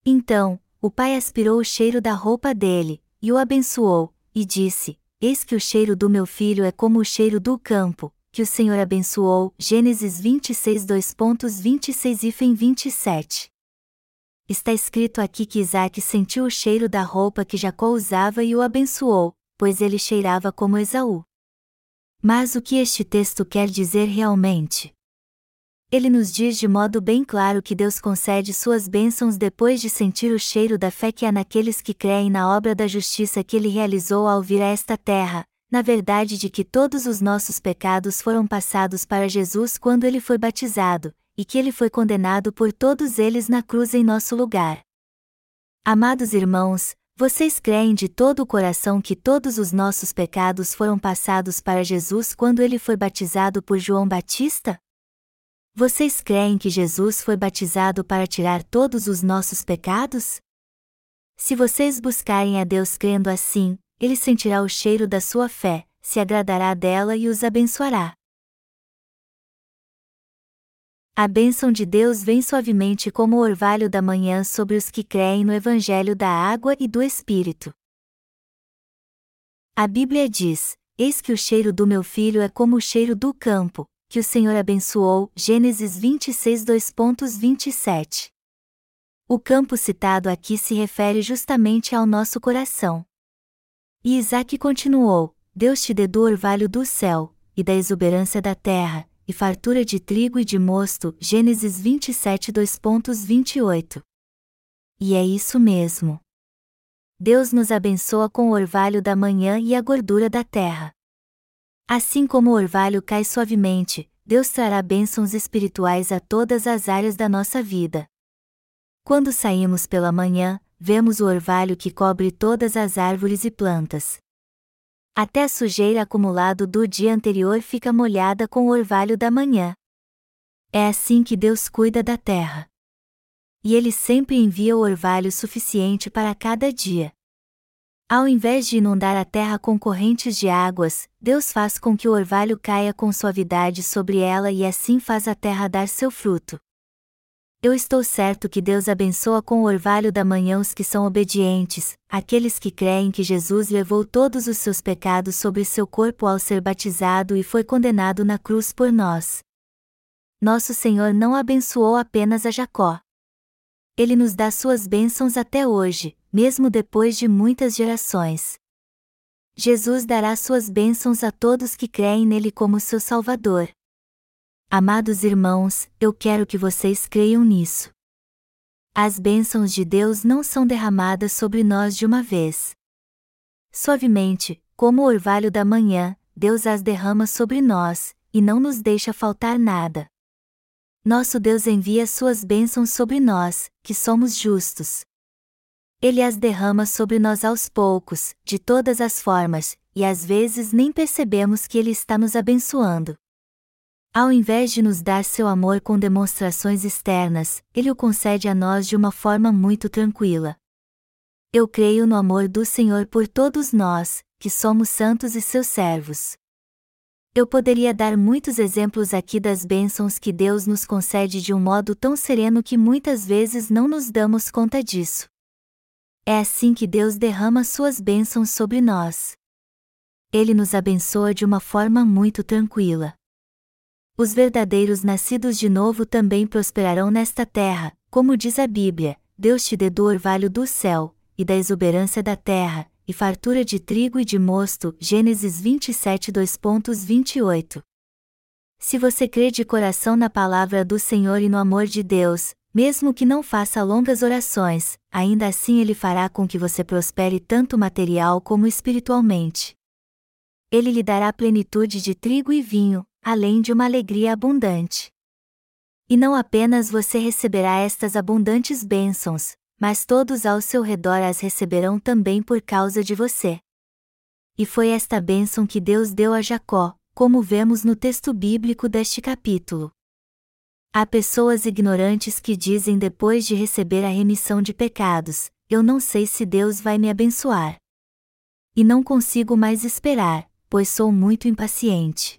Então, o pai aspirou o cheiro da roupa dele, e o abençoou, e disse: Eis que o cheiro do meu filho é como o cheiro do campo, que o Senhor abençoou. Gênesis 26 2.26 e 27. Está escrito aqui que Isaac sentiu o cheiro da roupa que Jacó usava e o abençoou, pois ele cheirava como Esaú. Mas o que este texto quer dizer realmente? Ele nos diz de modo bem claro que Deus concede suas bênçãos depois de sentir o cheiro da fé que há naqueles que creem na obra da justiça que ele realizou ao vir a esta terra, na verdade de que todos os nossos pecados foram passados para Jesus quando ele foi batizado, e que ele foi condenado por todos eles na cruz em nosso lugar. Amados irmãos, vocês creem de todo o coração que todos os nossos pecados foram passados para Jesus quando ele foi batizado por João Batista? Vocês creem que Jesus foi batizado para tirar todos os nossos pecados? Se vocês buscarem a Deus crendo assim, ele sentirá o cheiro da sua fé, se agradará dela e os abençoará. A bênção de Deus vem suavemente como o orvalho da manhã sobre os que creem no Evangelho da água e do Espírito. A Bíblia diz: Eis que o cheiro do meu filho é como o cheiro do campo, que o Senhor abençoou. Gênesis 26, 2.27. O campo citado aqui se refere justamente ao nosso coração. E Isaac continuou: Deus te dê do orvalho do céu, e da exuberância da terra, e fartura de trigo e de mosto. Gênesis 27, 2.28. E é isso mesmo. Deus nos abençoa com o orvalho da manhã e a gordura da terra. Assim como o orvalho cai suavemente, Deus trará bênçãos espirituais a todas as áreas da nossa vida. Quando saímos pela manhã, vemos o orvalho que cobre todas as árvores e plantas. Até a sujeira acumulada do dia anterior fica molhada com o orvalho da manhã. É assim que Deus cuida da terra. E Ele sempre envia o orvalho suficiente para cada dia. Ao invés de inundar a terra com correntes de águas, Deus faz com que o orvalho caia com suavidade sobre ela e assim faz a terra dar seu fruto. Eu estou certo que Deus abençoa com o orvalho da manhã os que são obedientes, aqueles que creem que Jesus levou todos os seus pecados sobre seu corpo ao ser batizado e foi condenado na cruz por nós. Nosso Senhor não abençoou apenas a Jacó. Ele nos dá suas bênçãos até hoje, mesmo depois de muitas gerações. Jesus dará suas bênçãos a todos que creem nele como seu Salvador. Amados irmãos, eu quero que vocês creiam nisso. As bênçãos de Deus não são derramadas sobre nós de uma vez. Suavemente, como o orvalho da manhã, Deus as derrama sobre nós, e não nos deixa faltar nada. Nosso Deus envia suas bênçãos sobre nós, que somos justos. Ele as derrama sobre nós aos poucos, de todas as formas, e às vezes nem percebemos que Ele está nos abençoando. Ao invés de nos dar seu amor com demonstrações externas, ele o concede a nós de uma forma muito tranquila. Eu creio no amor do Senhor por todos nós, que somos santos e seus servos. Eu poderia dar muitos exemplos aqui das bênçãos que Deus nos concede de um modo tão sereno que muitas vezes não nos damos conta disso. É assim que Deus derrama suas bênçãos sobre nós. Ele nos abençoa de uma forma muito tranquila. Os verdadeiros nascidos de novo também prosperarão nesta terra, como diz a Bíblia: Deus te dê do orvalho do céu, e da exuberância da terra, e fartura de trigo e de mosto. Gênesis 27, 2.28. Se você crê de coração na palavra do Senhor e no amor de Deus, mesmo que não faça longas orações, ainda assim Ele fará com que você prospere tanto material como espiritualmente. Ele lhe dará plenitude de trigo e vinho, além de uma alegria abundante. E não apenas você receberá estas abundantes bênçãos, mas todos ao seu redor as receberão também por causa de você. E foi esta bênção que Deus deu a Jacó, como vemos no texto bíblico deste capítulo. Há pessoas ignorantes que dizem depois de receber a remissão de pecados: Eu não sei se Deus vai me abençoar. E não consigo mais esperar, pois sou muito impaciente.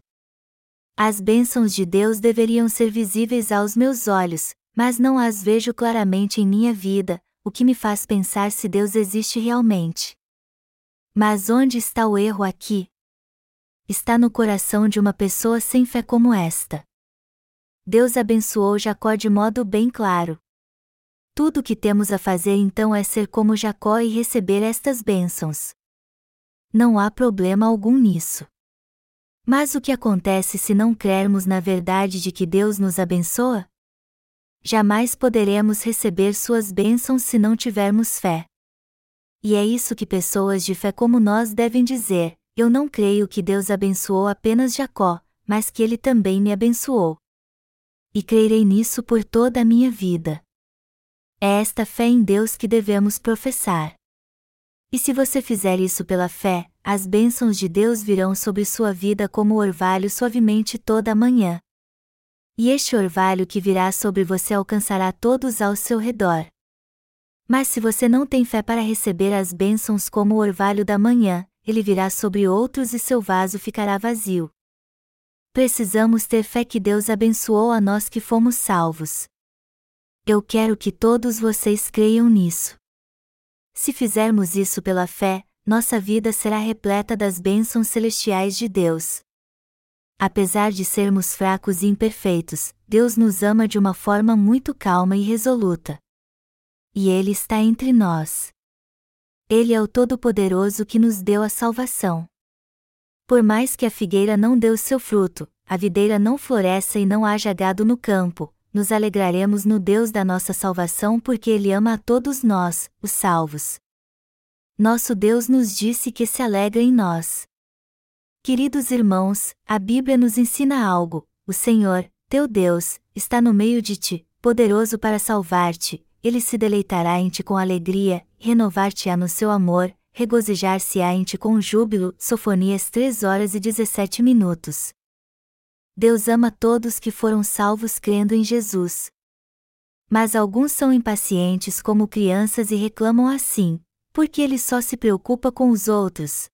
As bênçãos de Deus deveriam ser visíveis aos meus olhos, mas não as vejo claramente em minha vida, o que me faz pensar se Deus existe realmente. Mas onde está o erro aqui? Está no coração de uma pessoa sem fé como esta. Deus abençoou Jacó de modo bem claro. Tudo o que temos a fazer então é ser como Jacó e receber estas bênçãos. Não há problema algum nisso. Mas o que acontece se não crermos na verdade de que Deus nos abençoa? Jamais poderemos receber suas bênçãos se não tivermos fé. E é isso que pessoas de fé como nós devem dizer: eu não creio que Deus abençoou apenas Jacó, mas que ele também me abençoou. E crerei nisso por toda a minha vida. É esta fé em Deus que devemos professar. E se você fizer isso pela fé, as bênçãos de Deus virão sobre sua vida como orvalho suavemente toda a manhã. E este orvalho que virá sobre você alcançará todos ao seu redor. Mas se você não tem fé para receber as bênçãos como o orvalho da manhã, ele virá sobre outros e seu vaso ficará vazio. Precisamos ter fé que Deus abençoou a nós que fomos salvos. Eu quero que todos vocês creiam nisso. Se fizermos isso pela fé, nossa vida será repleta das bênçãos celestiais de Deus. Apesar de sermos fracos e imperfeitos, Deus nos ama de uma forma muito calma e resoluta e Ele está entre nós. Ele é o Todo-Poderoso que nos deu a salvação. Por mais que a figueira não dê o seu fruto, a videira não floresça e não haja gado no campo, nos alegraremos no Deus da nossa salvação porque Ele ama a todos nós, os salvos. Nosso Deus nos disse que se alegra em nós. Queridos irmãos, a Bíblia nos ensina algo: o Senhor, teu Deus, está no meio de ti, poderoso para salvar-te, ele se deleitará em ti com alegria, renovar-te-á no seu amor, regozijar-se-á em ti com júbilo. Sofonias 3 horas e 17 minutos. Deus ama todos que foram salvos crendo em Jesus. Mas alguns são impacientes como crianças e reclamam assim, porque ele só se preocupa com os outros.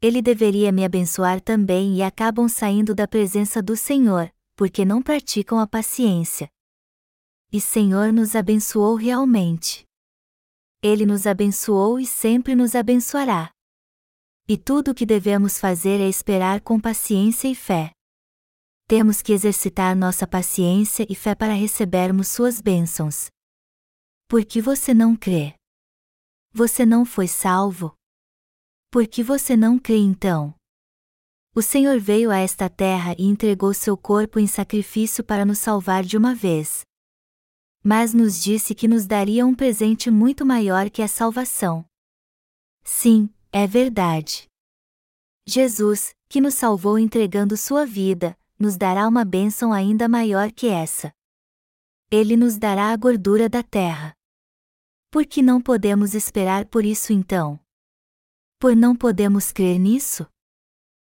Ele deveria me abençoar também e acabam saindo da presença do Senhor, porque não praticam a paciência e Senhor nos abençoou realmente. Ele nos abençoou e sempre nos abençoará. E tudo o que devemos fazer é esperar com paciência e fé. Temos que exercitar nossa paciência e fé para recebermos suas bênçãos. Por que você não crê? Você não foi salvo? Por que você não crê então? O Senhor veio a esta terra e entregou seu corpo em sacrifício para nos salvar de uma vez mas nos disse que nos daria um presente muito maior que a salvação. Sim, é verdade. Jesus, que nos salvou entregando sua vida, nos dará uma bênção ainda maior que essa. Ele nos dará a gordura da terra. Por que não podemos esperar por isso então? Por não podemos crer nisso?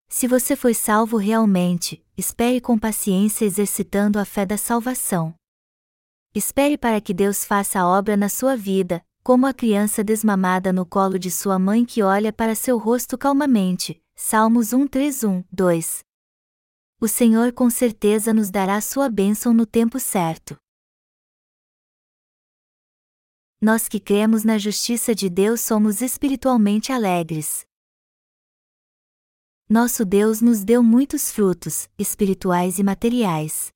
Se você foi salvo realmente, espere com paciência exercitando a fé da salvação. Espere para que Deus faça a obra na sua vida, como a criança desmamada no colo de sua mãe que olha para seu rosto calmamente. Salmos 131, 2. O Senhor com certeza nos dará sua bênção no tempo certo. Nós que cremos na justiça de Deus somos espiritualmente alegres. Nosso Deus nos deu muitos frutos, espirituais e materiais.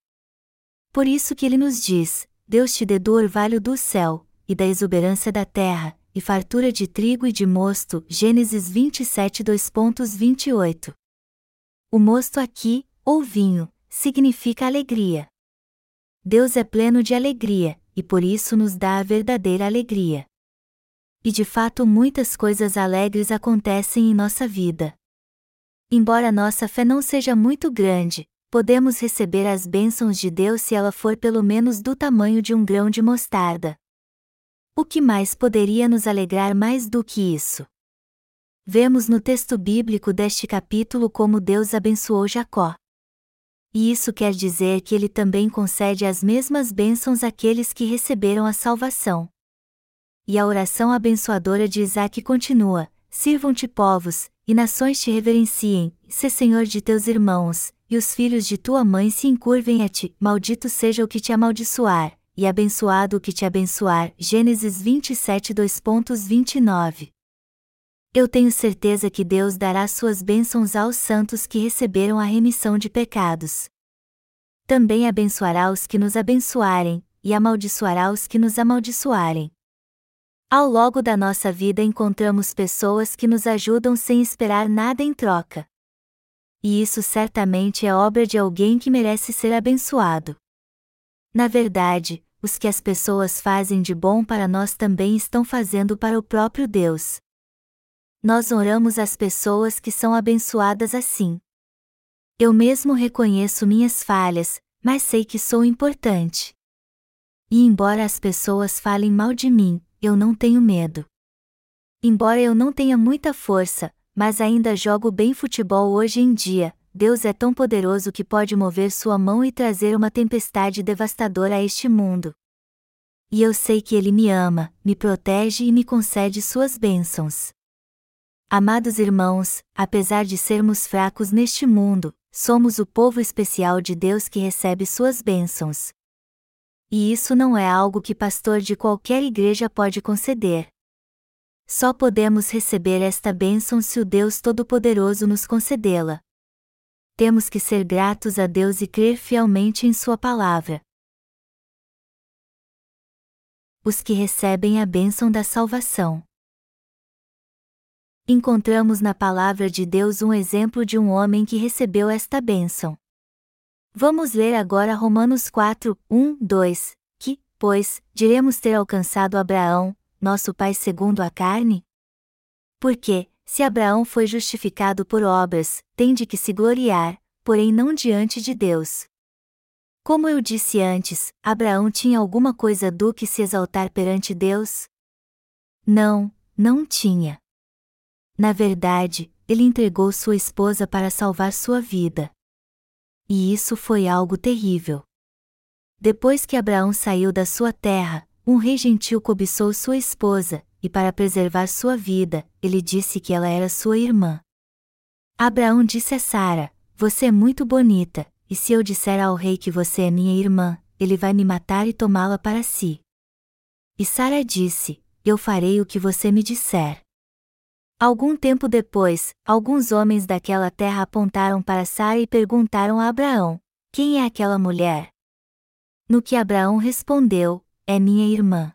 Por isso que ele nos diz: Deus te dê do orvalho do céu, e da exuberância da terra, e fartura de trigo e de mosto. Gênesis 27 2.28. O mosto aqui, ou vinho, significa alegria. Deus é pleno de alegria, e por isso nos dá a verdadeira alegria. E de fato muitas coisas alegres acontecem em nossa vida. Embora nossa fé não seja muito grande, podemos receber as bênçãos de Deus se ela for pelo menos do tamanho de um grão de mostarda. O que mais poderia nos alegrar mais do que isso? Vemos no texto bíblico deste capítulo como Deus abençoou Jacó. E isso quer dizer que ele também concede as mesmas bênçãos àqueles que receberam a salvação. E a oração abençoadora de Isaac continua: Sirvam-te povos, e nações te reverenciem, se senhor de teus irmãos, e os filhos de tua mãe se encurvem a ti, maldito seja o que te amaldiçoar, e abençoado o que te abençoar. Gênesis 27 2.29 Eu tenho certeza que Deus dará suas bênçãos aos santos que receberam a remissão de pecados. Também abençoará os que nos abençoarem, e amaldiçoará os que nos amaldiçoarem. Ao longo da nossa vida encontramos pessoas que nos ajudam sem esperar nada em troca e isso certamente é obra de alguém que merece ser abençoado. Na verdade, os que as pessoas fazem de bom para nós também estão fazendo para o próprio Deus. Nós oramos as pessoas que são abençoadas assim. Eu mesmo reconheço minhas falhas, mas sei que sou importante. E embora as pessoas falem mal de mim, eu não tenho medo. Embora eu não tenha muita força, mas ainda jogo bem futebol hoje em dia. Deus é tão poderoso que pode mover sua mão e trazer uma tempestade devastadora a este mundo. E eu sei que Ele me ama, me protege e me concede suas bênçãos. Amados irmãos, apesar de sermos fracos neste mundo, somos o povo especial de Deus que recebe suas bênçãos. E isso não é algo que pastor de qualquer igreja pode conceder. Só podemos receber esta bênção se o Deus Todo-Poderoso nos concedê-la. Temos que ser gratos a Deus e crer fielmente em Sua palavra. Os que recebem a bênção da salvação. Encontramos na palavra de Deus um exemplo de um homem que recebeu esta bênção. Vamos ler agora Romanos 4, 1, 2, que, pois, diremos ter alcançado Abraão, nosso pai segundo a carne? Porque, se Abraão foi justificado por obras, tem de que se gloriar, porém não diante de Deus. Como eu disse antes, Abraão tinha alguma coisa do que se exaltar perante Deus? Não, não tinha. Na verdade, ele entregou sua esposa para salvar sua vida. E isso foi algo terrível. Depois que Abraão saiu da sua terra, um rei gentil cobiçou sua esposa, e para preservar sua vida, ele disse que ela era sua irmã. Abraão disse a Sara: Você é muito bonita, e se eu disser ao rei que você é minha irmã, ele vai me matar e tomá-la para si. E Sara disse: Eu farei o que você me disser. Algum tempo depois, alguns homens daquela terra apontaram para Sara e perguntaram a Abraão: Quem é aquela mulher? No que Abraão respondeu: é minha irmã.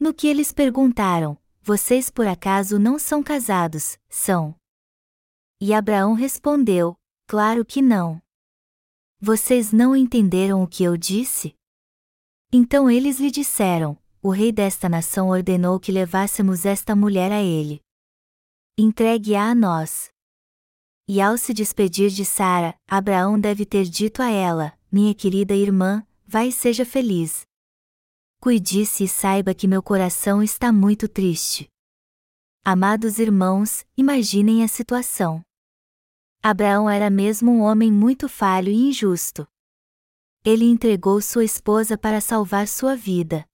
No que eles perguntaram, vocês por acaso não são casados, são? E Abraão respondeu, claro que não. Vocês não entenderam o que eu disse? Então eles lhe disseram: O rei desta nação ordenou que levássemos esta mulher a ele. Entregue-a a nós. E ao se despedir de Sara, Abraão deve ter dito a ela: Minha querida irmã, vai e seja feliz, Cuide-se e saiba que meu coração está muito triste. Amados irmãos, imaginem a situação. Abraão era mesmo um homem muito falho e injusto. Ele entregou sua esposa para salvar sua vida.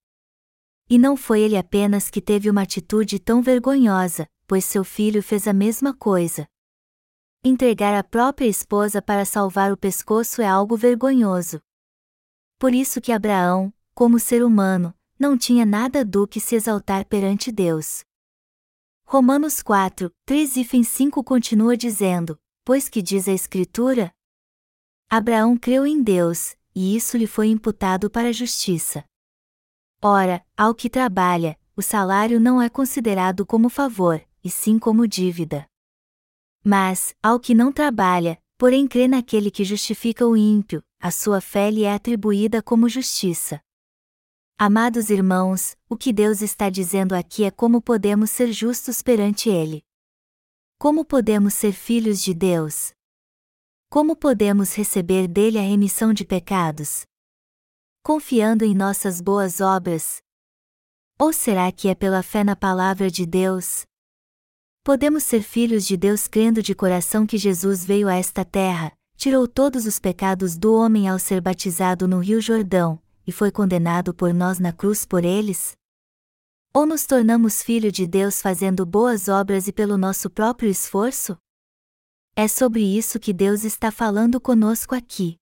E não foi ele apenas que teve uma atitude tão vergonhosa, pois seu filho fez a mesma coisa. Entregar a própria esposa para salvar o pescoço é algo vergonhoso. Por isso que Abraão, como ser humano, não tinha nada do que se exaltar perante Deus. Romanos 4, 3 e 5 continua dizendo: Pois que diz a Escritura? Abraão creu em Deus, e isso lhe foi imputado para a justiça. Ora, ao que trabalha, o salário não é considerado como favor, e sim como dívida. Mas, ao que não trabalha, porém crê naquele que justifica o ímpio, a sua fé lhe é atribuída como justiça. Amados irmãos, o que Deus está dizendo aqui é como podemos ser justos perante Ele. Como podemos ser filhos de Deus? Como podemos receber dele a remissão de pecados? Confiando em nossas boas obras? Ou será que é pela fé na palavra de Deus? Podemos ser filhos de Deus crendo de coração que Jesus veio a esta terra, tirou todos os pecados do homem ao ser batizado no Rio Jordão, e foi condenado por nós na cruz por eles? Ou nos tornamos filho de Deus fazendo boas obras e pelo nosso próprio esforço? É sobre isso que Deus está falando conosco aqui.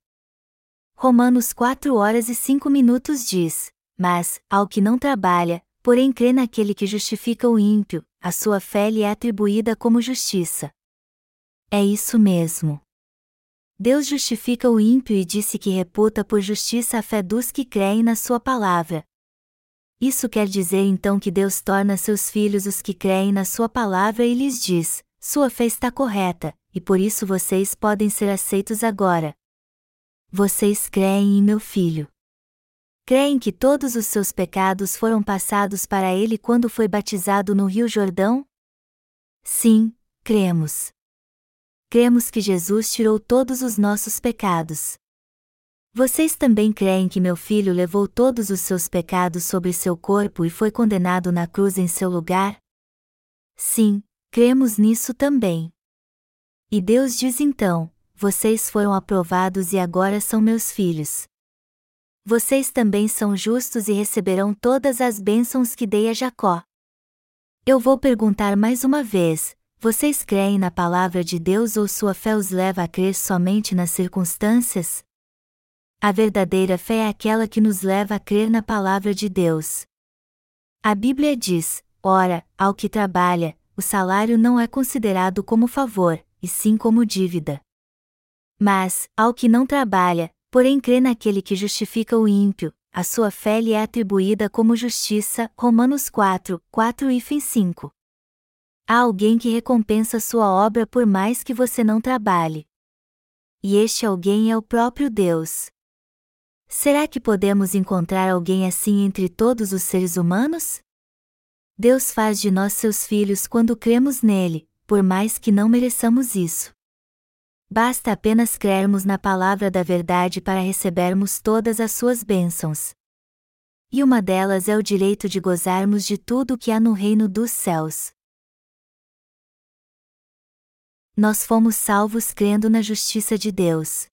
Romanos 4 horas e 5 minutos diz: Mas, ao que não trabalha, porém crê naquele que justifica o ímpio, a sua fé lhe é atribuída como justiça. É isso mesmo. Deus justifica o ímpio e disse que reputa por justiça a fé dos que creem na Sua palavra. Isso quer dizer então que Deus torna seus filhos os que creem na Sua palavra e lhes diz: Sua fé está correta, e por isso vocês podem ser aceitos agora. Vocês creem em meu filho. Creem que todos os seus pecados foram passados para ele quando foi batizado no Rio Jordão? Sim, cremos cremos que Jesus tirou todos os nossos pecados. Vocês também creem que meu filho levou todos os seus pecados sobre seu corpo e foi condenado na cruz em seu lugar? Sim, cremos nisso também. E Deus diz então: Vocês foram aprovados e agora são meus filhos. vocês também são justos e receberão todas as bênçãos que dei a Jacó. Eu vou perguntar mais uma vez: vocês creem na palavra de Deus ou sua fé os leva a crer somente nas circunstâncias? A verdadeira fé é aquela que nos leva a crer na palavra de Deus. A Bíblia diz: ora, ao que trabalha, o salário não é considerado como favor, e sim como dívida. Mas, ao que não trabalha, porém crê naquele que justifica o ímpio, a sua fé lhe é atribuída como justiça. Romanos 4, 4 e 5. Há alguém que recompensa sua obra por mais que você não trabalhe. E este alguém é o próprio Deus. Será que podemos encontrar alguém assim entre todos os seres humanos? Deus faz de nós seus filhos quando cremos nele, por mais que não mereçamos isso. Basta apenas crermos na palavra da verdade para recebermos todas as suas bênçãos. E uma delas é o direito de gozarmos de tudo o que há no reino dos céus. Nós fomos salvos crendo na justiça de Deus.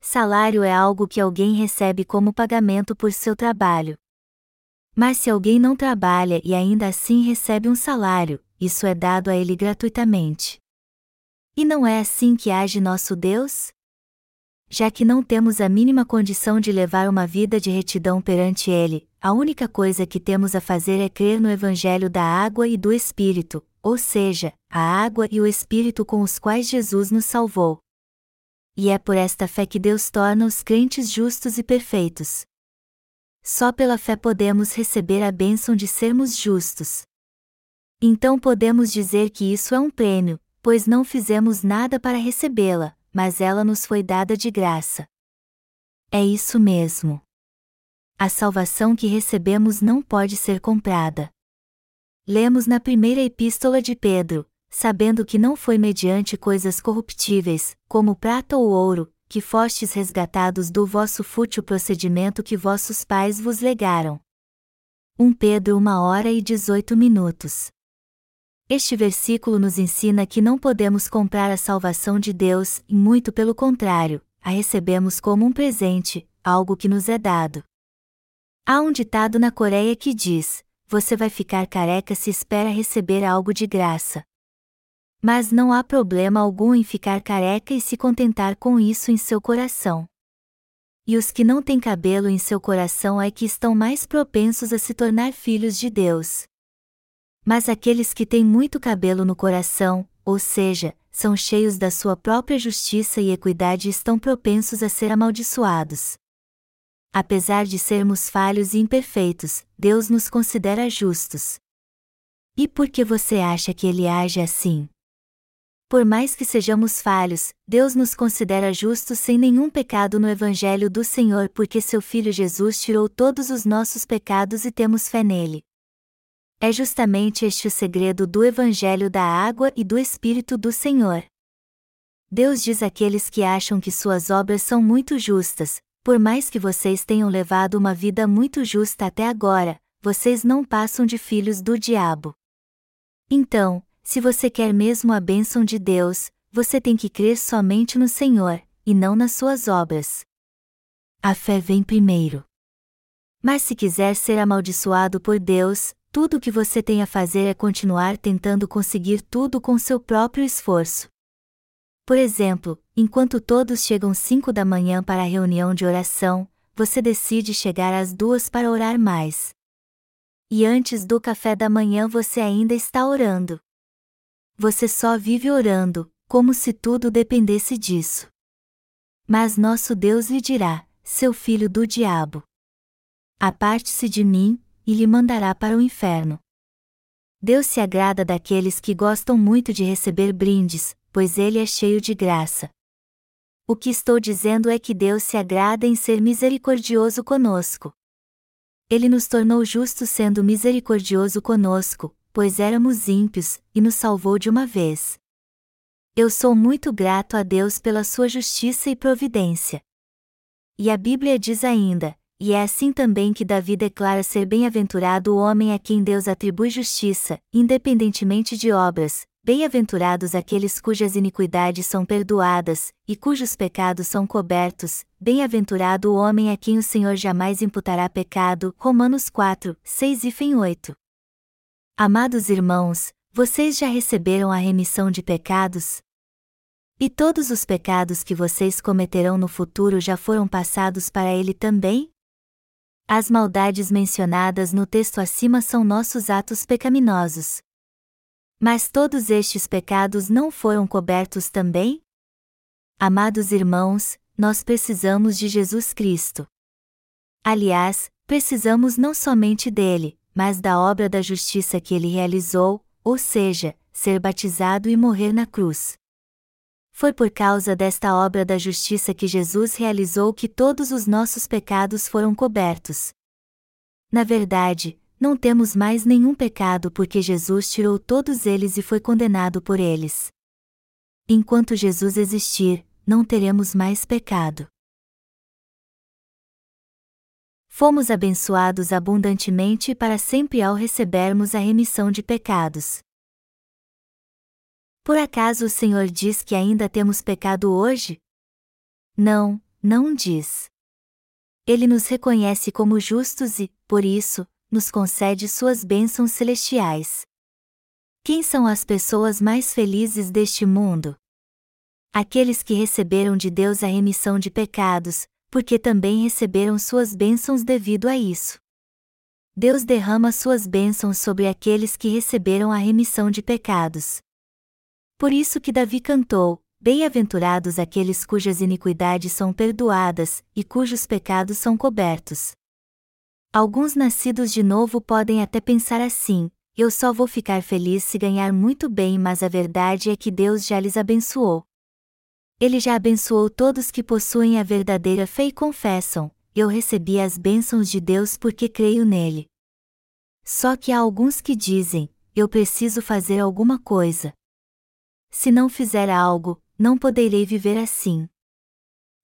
Salário é algo que alguém recebe como pagamento por seu trabalho. Mas se alguém não trabalha e ainda assim recebe um salário, isso é dado a ele gratuitamente. E não é assim que age nosso Deus? Já que não temos a mínima condição de levar uma vida de retidão perante Ele, a única coisa que temos a fazer é crer no Evangelho da água e do Espírito, ou seja, a água e o Espírito com os quais Jesus nos salvou. E é por esta fé que Deus torna os crentes justos e perfeitos. Só pela fé podemos receber a bênção de sermos justos. Então podemos dizer que isso é um prêmio, pois não fizemos nada para recebê-la, mas ela nos foi dada de graça. É isso mesmo. A salvação que recebemos não pode ser comprada. Lemos na primeira epístola de Pedro, sabendo que não foi mediante coisas corruptíveis, como prata ou ouro, que fostes resgatados do vosso fútil procedimento que vossos pais vos legaram. 1 Pedro 1 hora e 18 minutos. Este versículo nos ensina que não podemos comprar a salvação de Deus, e muito pelo contrário, a recebemos como um presente, algo que nos é dado. Há um ditado na Coreia que diz: Você vai ficar careca se espera receber algo de graça. Mas não há problema algum em ficar careca e se contentar com isso em seu coração. E os que não têm cabelo em seu coração é que estão mais propensos a se tornar filhos de Deus. Mas aqueles que têm muito cabelo no coração, ou seja, são cheios da sua própria justiça e equidade estão propensos a ser amaldiçoados. Apesar de sermos falhos e imperfeitos, Deus nos considera justos. E por que você acha que ele age assim? Por mais que sejamos falhos, Deus nos considera justos sem nenhum pecado no Evangelho do Senhor porque seu Filho Jesus tirou todos os nossos pecados e temos fé nele. É justamente este o segredo do Evangelho da água e do Espírito do Senhor. Deus diz àqueles que acham que suas obras são muito justas: por mais que vocês tenham levado uma vida muito justa até agora, vocês não passam de filhos do diabo. Então, se você quer mesmo a bênção de Deus, você tem que crer somente no Senhor, e não nas suas obras. A fé vem primeiro. Mas se quiser ser amaldiçoado por Deus, tudo o que você tem a fazer é continuar tentando conseguir tudo com seu próprio esforço. Por exemplo, enquanto todos chegam 5 da manhã para a reunião de oração, você decide chegar às duas para orar mais. E antes do café da manhã você ainda está orando. Você só vive orando, como se tudo dependesse disso. Mas nosso Deus lhe dirá: seu filho do diabo. Aparte-se de mim, e lhe mandará para o inferno. Deus se agrada daqueles que gostam muito de receber brindes, pois ele é cheio de graça. O que estou dizendo é que Deus se agrada em ser misericordioso conosco. Ele nos tornou justos sendo misericordioso conosco, pois éramos ímpios, e nos salvou de uma vez. Eu sou muito grato a Deus pela sua justiça e providência. E a Bíblia diz ainda: e é assim também que Davi declara ser bem-aventurado o homem a quem Deus atribui justiça, independentemente de obras, Bem-aventurados aqueles cujas iniquidades são perdoadas, e cujos pecados são cobertos, bem-aventurado o homem a quem o Senhor jamais imputará pecado. Romanos 4, 6 e fim 8. Amados irmãos, vocês já receberam a remissão de pecados? E todos os pecados que vocês cometerão no futuro já foram passados para ele também? As maldades mencionadas no texto acima são nossos atos pecaminosos. Mas todos estes pecados não foram cobertos também? Amados irmãos, nós precisamos de Jesus Cristo. Aliás, precisamos não somente dele, mas da obra da justiça que ele realizou, ou seja, ser batizado e morrer na cruz. Foi por causa desta obra da justiça que Jesus realizou que todos os nossos pecados foram cobertos. Na verdade, não temos mais nenhum pecado porque Jesus tirou todos eles e foi condenado por eles. Enquanto Jesus existir, não teremos mais pecado. Fomos abençoados abundantemente para sempre ao recebermos a remissão de pecados. Por acaso o Senhor diz que ainda temos pecado hoje? Não, não diz. Ele nos reconhece como justos e, por isso, nos concede suas bênçãos celestiais. Quem são as pessoas mais felizes deste mundo? Aqueles que receberam de Deus a remissão de pecados, porque também receberam suas bênçãos devido a isso. Deus derrama suas bênçãos sobre aqueles que receberam a remissão de pecados. Por isso que Davi cantou: Bem-aventurados aqueles cujas iniquidades são perdoadas e cujos pecados são cobertos. Alguns nascidos de novo podem até pensar assim: eu só vou ficar feliz se ganhar muito bem, mas a verdade é que Deus já lhes abençoou. Ele já abençoou todos que possuem a verdadeira fé e confessam: eu recebi as bênçãos de Deus porque creio nele. Só que há alguns que dizem: eu preciso fazer alguma coisa. Se não fizer algo, não poderei viver assim.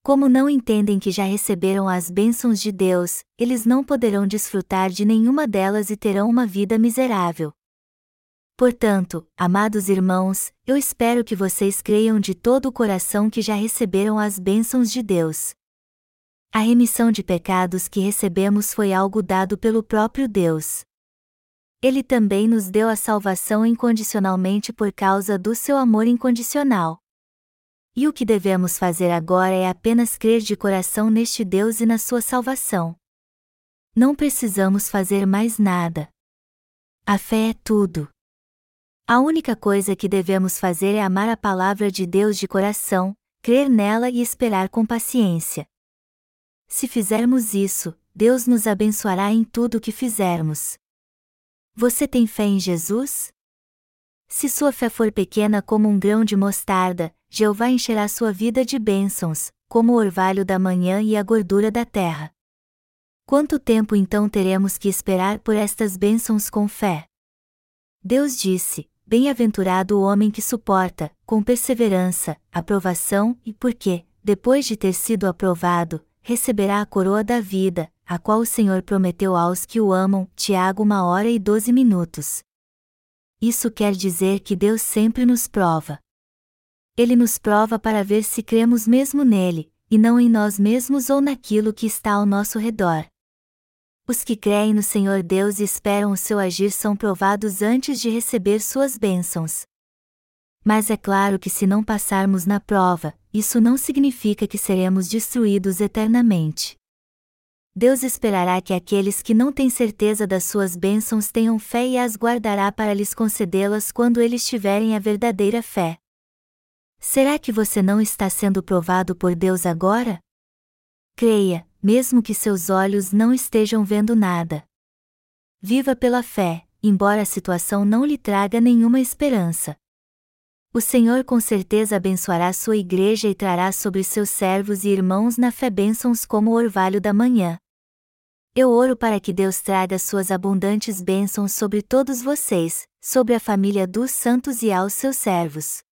Como não entendem que já receberam as bênçãos de Deus, eles não poderão desfrutar de nenhuma delas e terão uma vida miserável. Portanto, amados irmãos, eu espero que vocês creiam de todo o coração que já receberam as bênçãos de Deus. A remissão de pecados que recebemos foi algo dado pelo próprio Deus. Ele também nos deu a salvação incondicionalmente por causa do seu amor incondicional. E o que devemos fazer agora é apenas crer de coração neste Deus e na sua salvação. Não precisamos fazer mais nada. A fé é tudo. A única coisa que devemos fazer é amar a palavra de Deus de coração, crer nela e esperar com paciência. Se fizermos isso, Deus nos abençoará em tudo o que fizermos. Você tem fé em Jesus? Se sua fé for pequena como um grão de mostarda, Jeová encherá sua vida de bênçãos, como o orvalho da manhã e a gordura da terra. Quanto tempo então teremos que esperar por estas bênçãos com fé? Deus disse: Bem-aventurado o homem que suporta, com perseverança, a provação, e porque, depois de ter sido aprovado, receberá a coroa da vida, a qual o Senhor prometeu aos que o amam. Tiago, uma hora e doze minutos. Isso quer dizer que Deus sempre nos prova. Ele nos prova para ver se cremos mesmo nele, e não em nós mesmos ou naquilo que está ao nosso redor. Os que creem no Senhor Deus e esperam o seu agir são provados antes de receber suas bênçãos. Mas é claro que se não passarmos na prova, isso não significa que seremos destruídos eternamente. Deus esperará que aqueles que não têm certeza das suas bênçãos tenham fé e as guardará para lhes concedê-las quando eles tiverem a verdadeira fé. Será que você não está sendo provado por Deus agora? Creia, mesmo que seus olhos não estejam vendo nada. Viva pela fé, embora a situação não lhe traga nenhuma esperança. O Senhor com certeza abençoará sua igreja e trará sobre seus servos e irmãos na fé bênçãos como o orvalho da manhã. Eu oro para que Deus traga suas abundantes bênçãos sobre todos vocês, sobre a família dos santos e aos seus servos.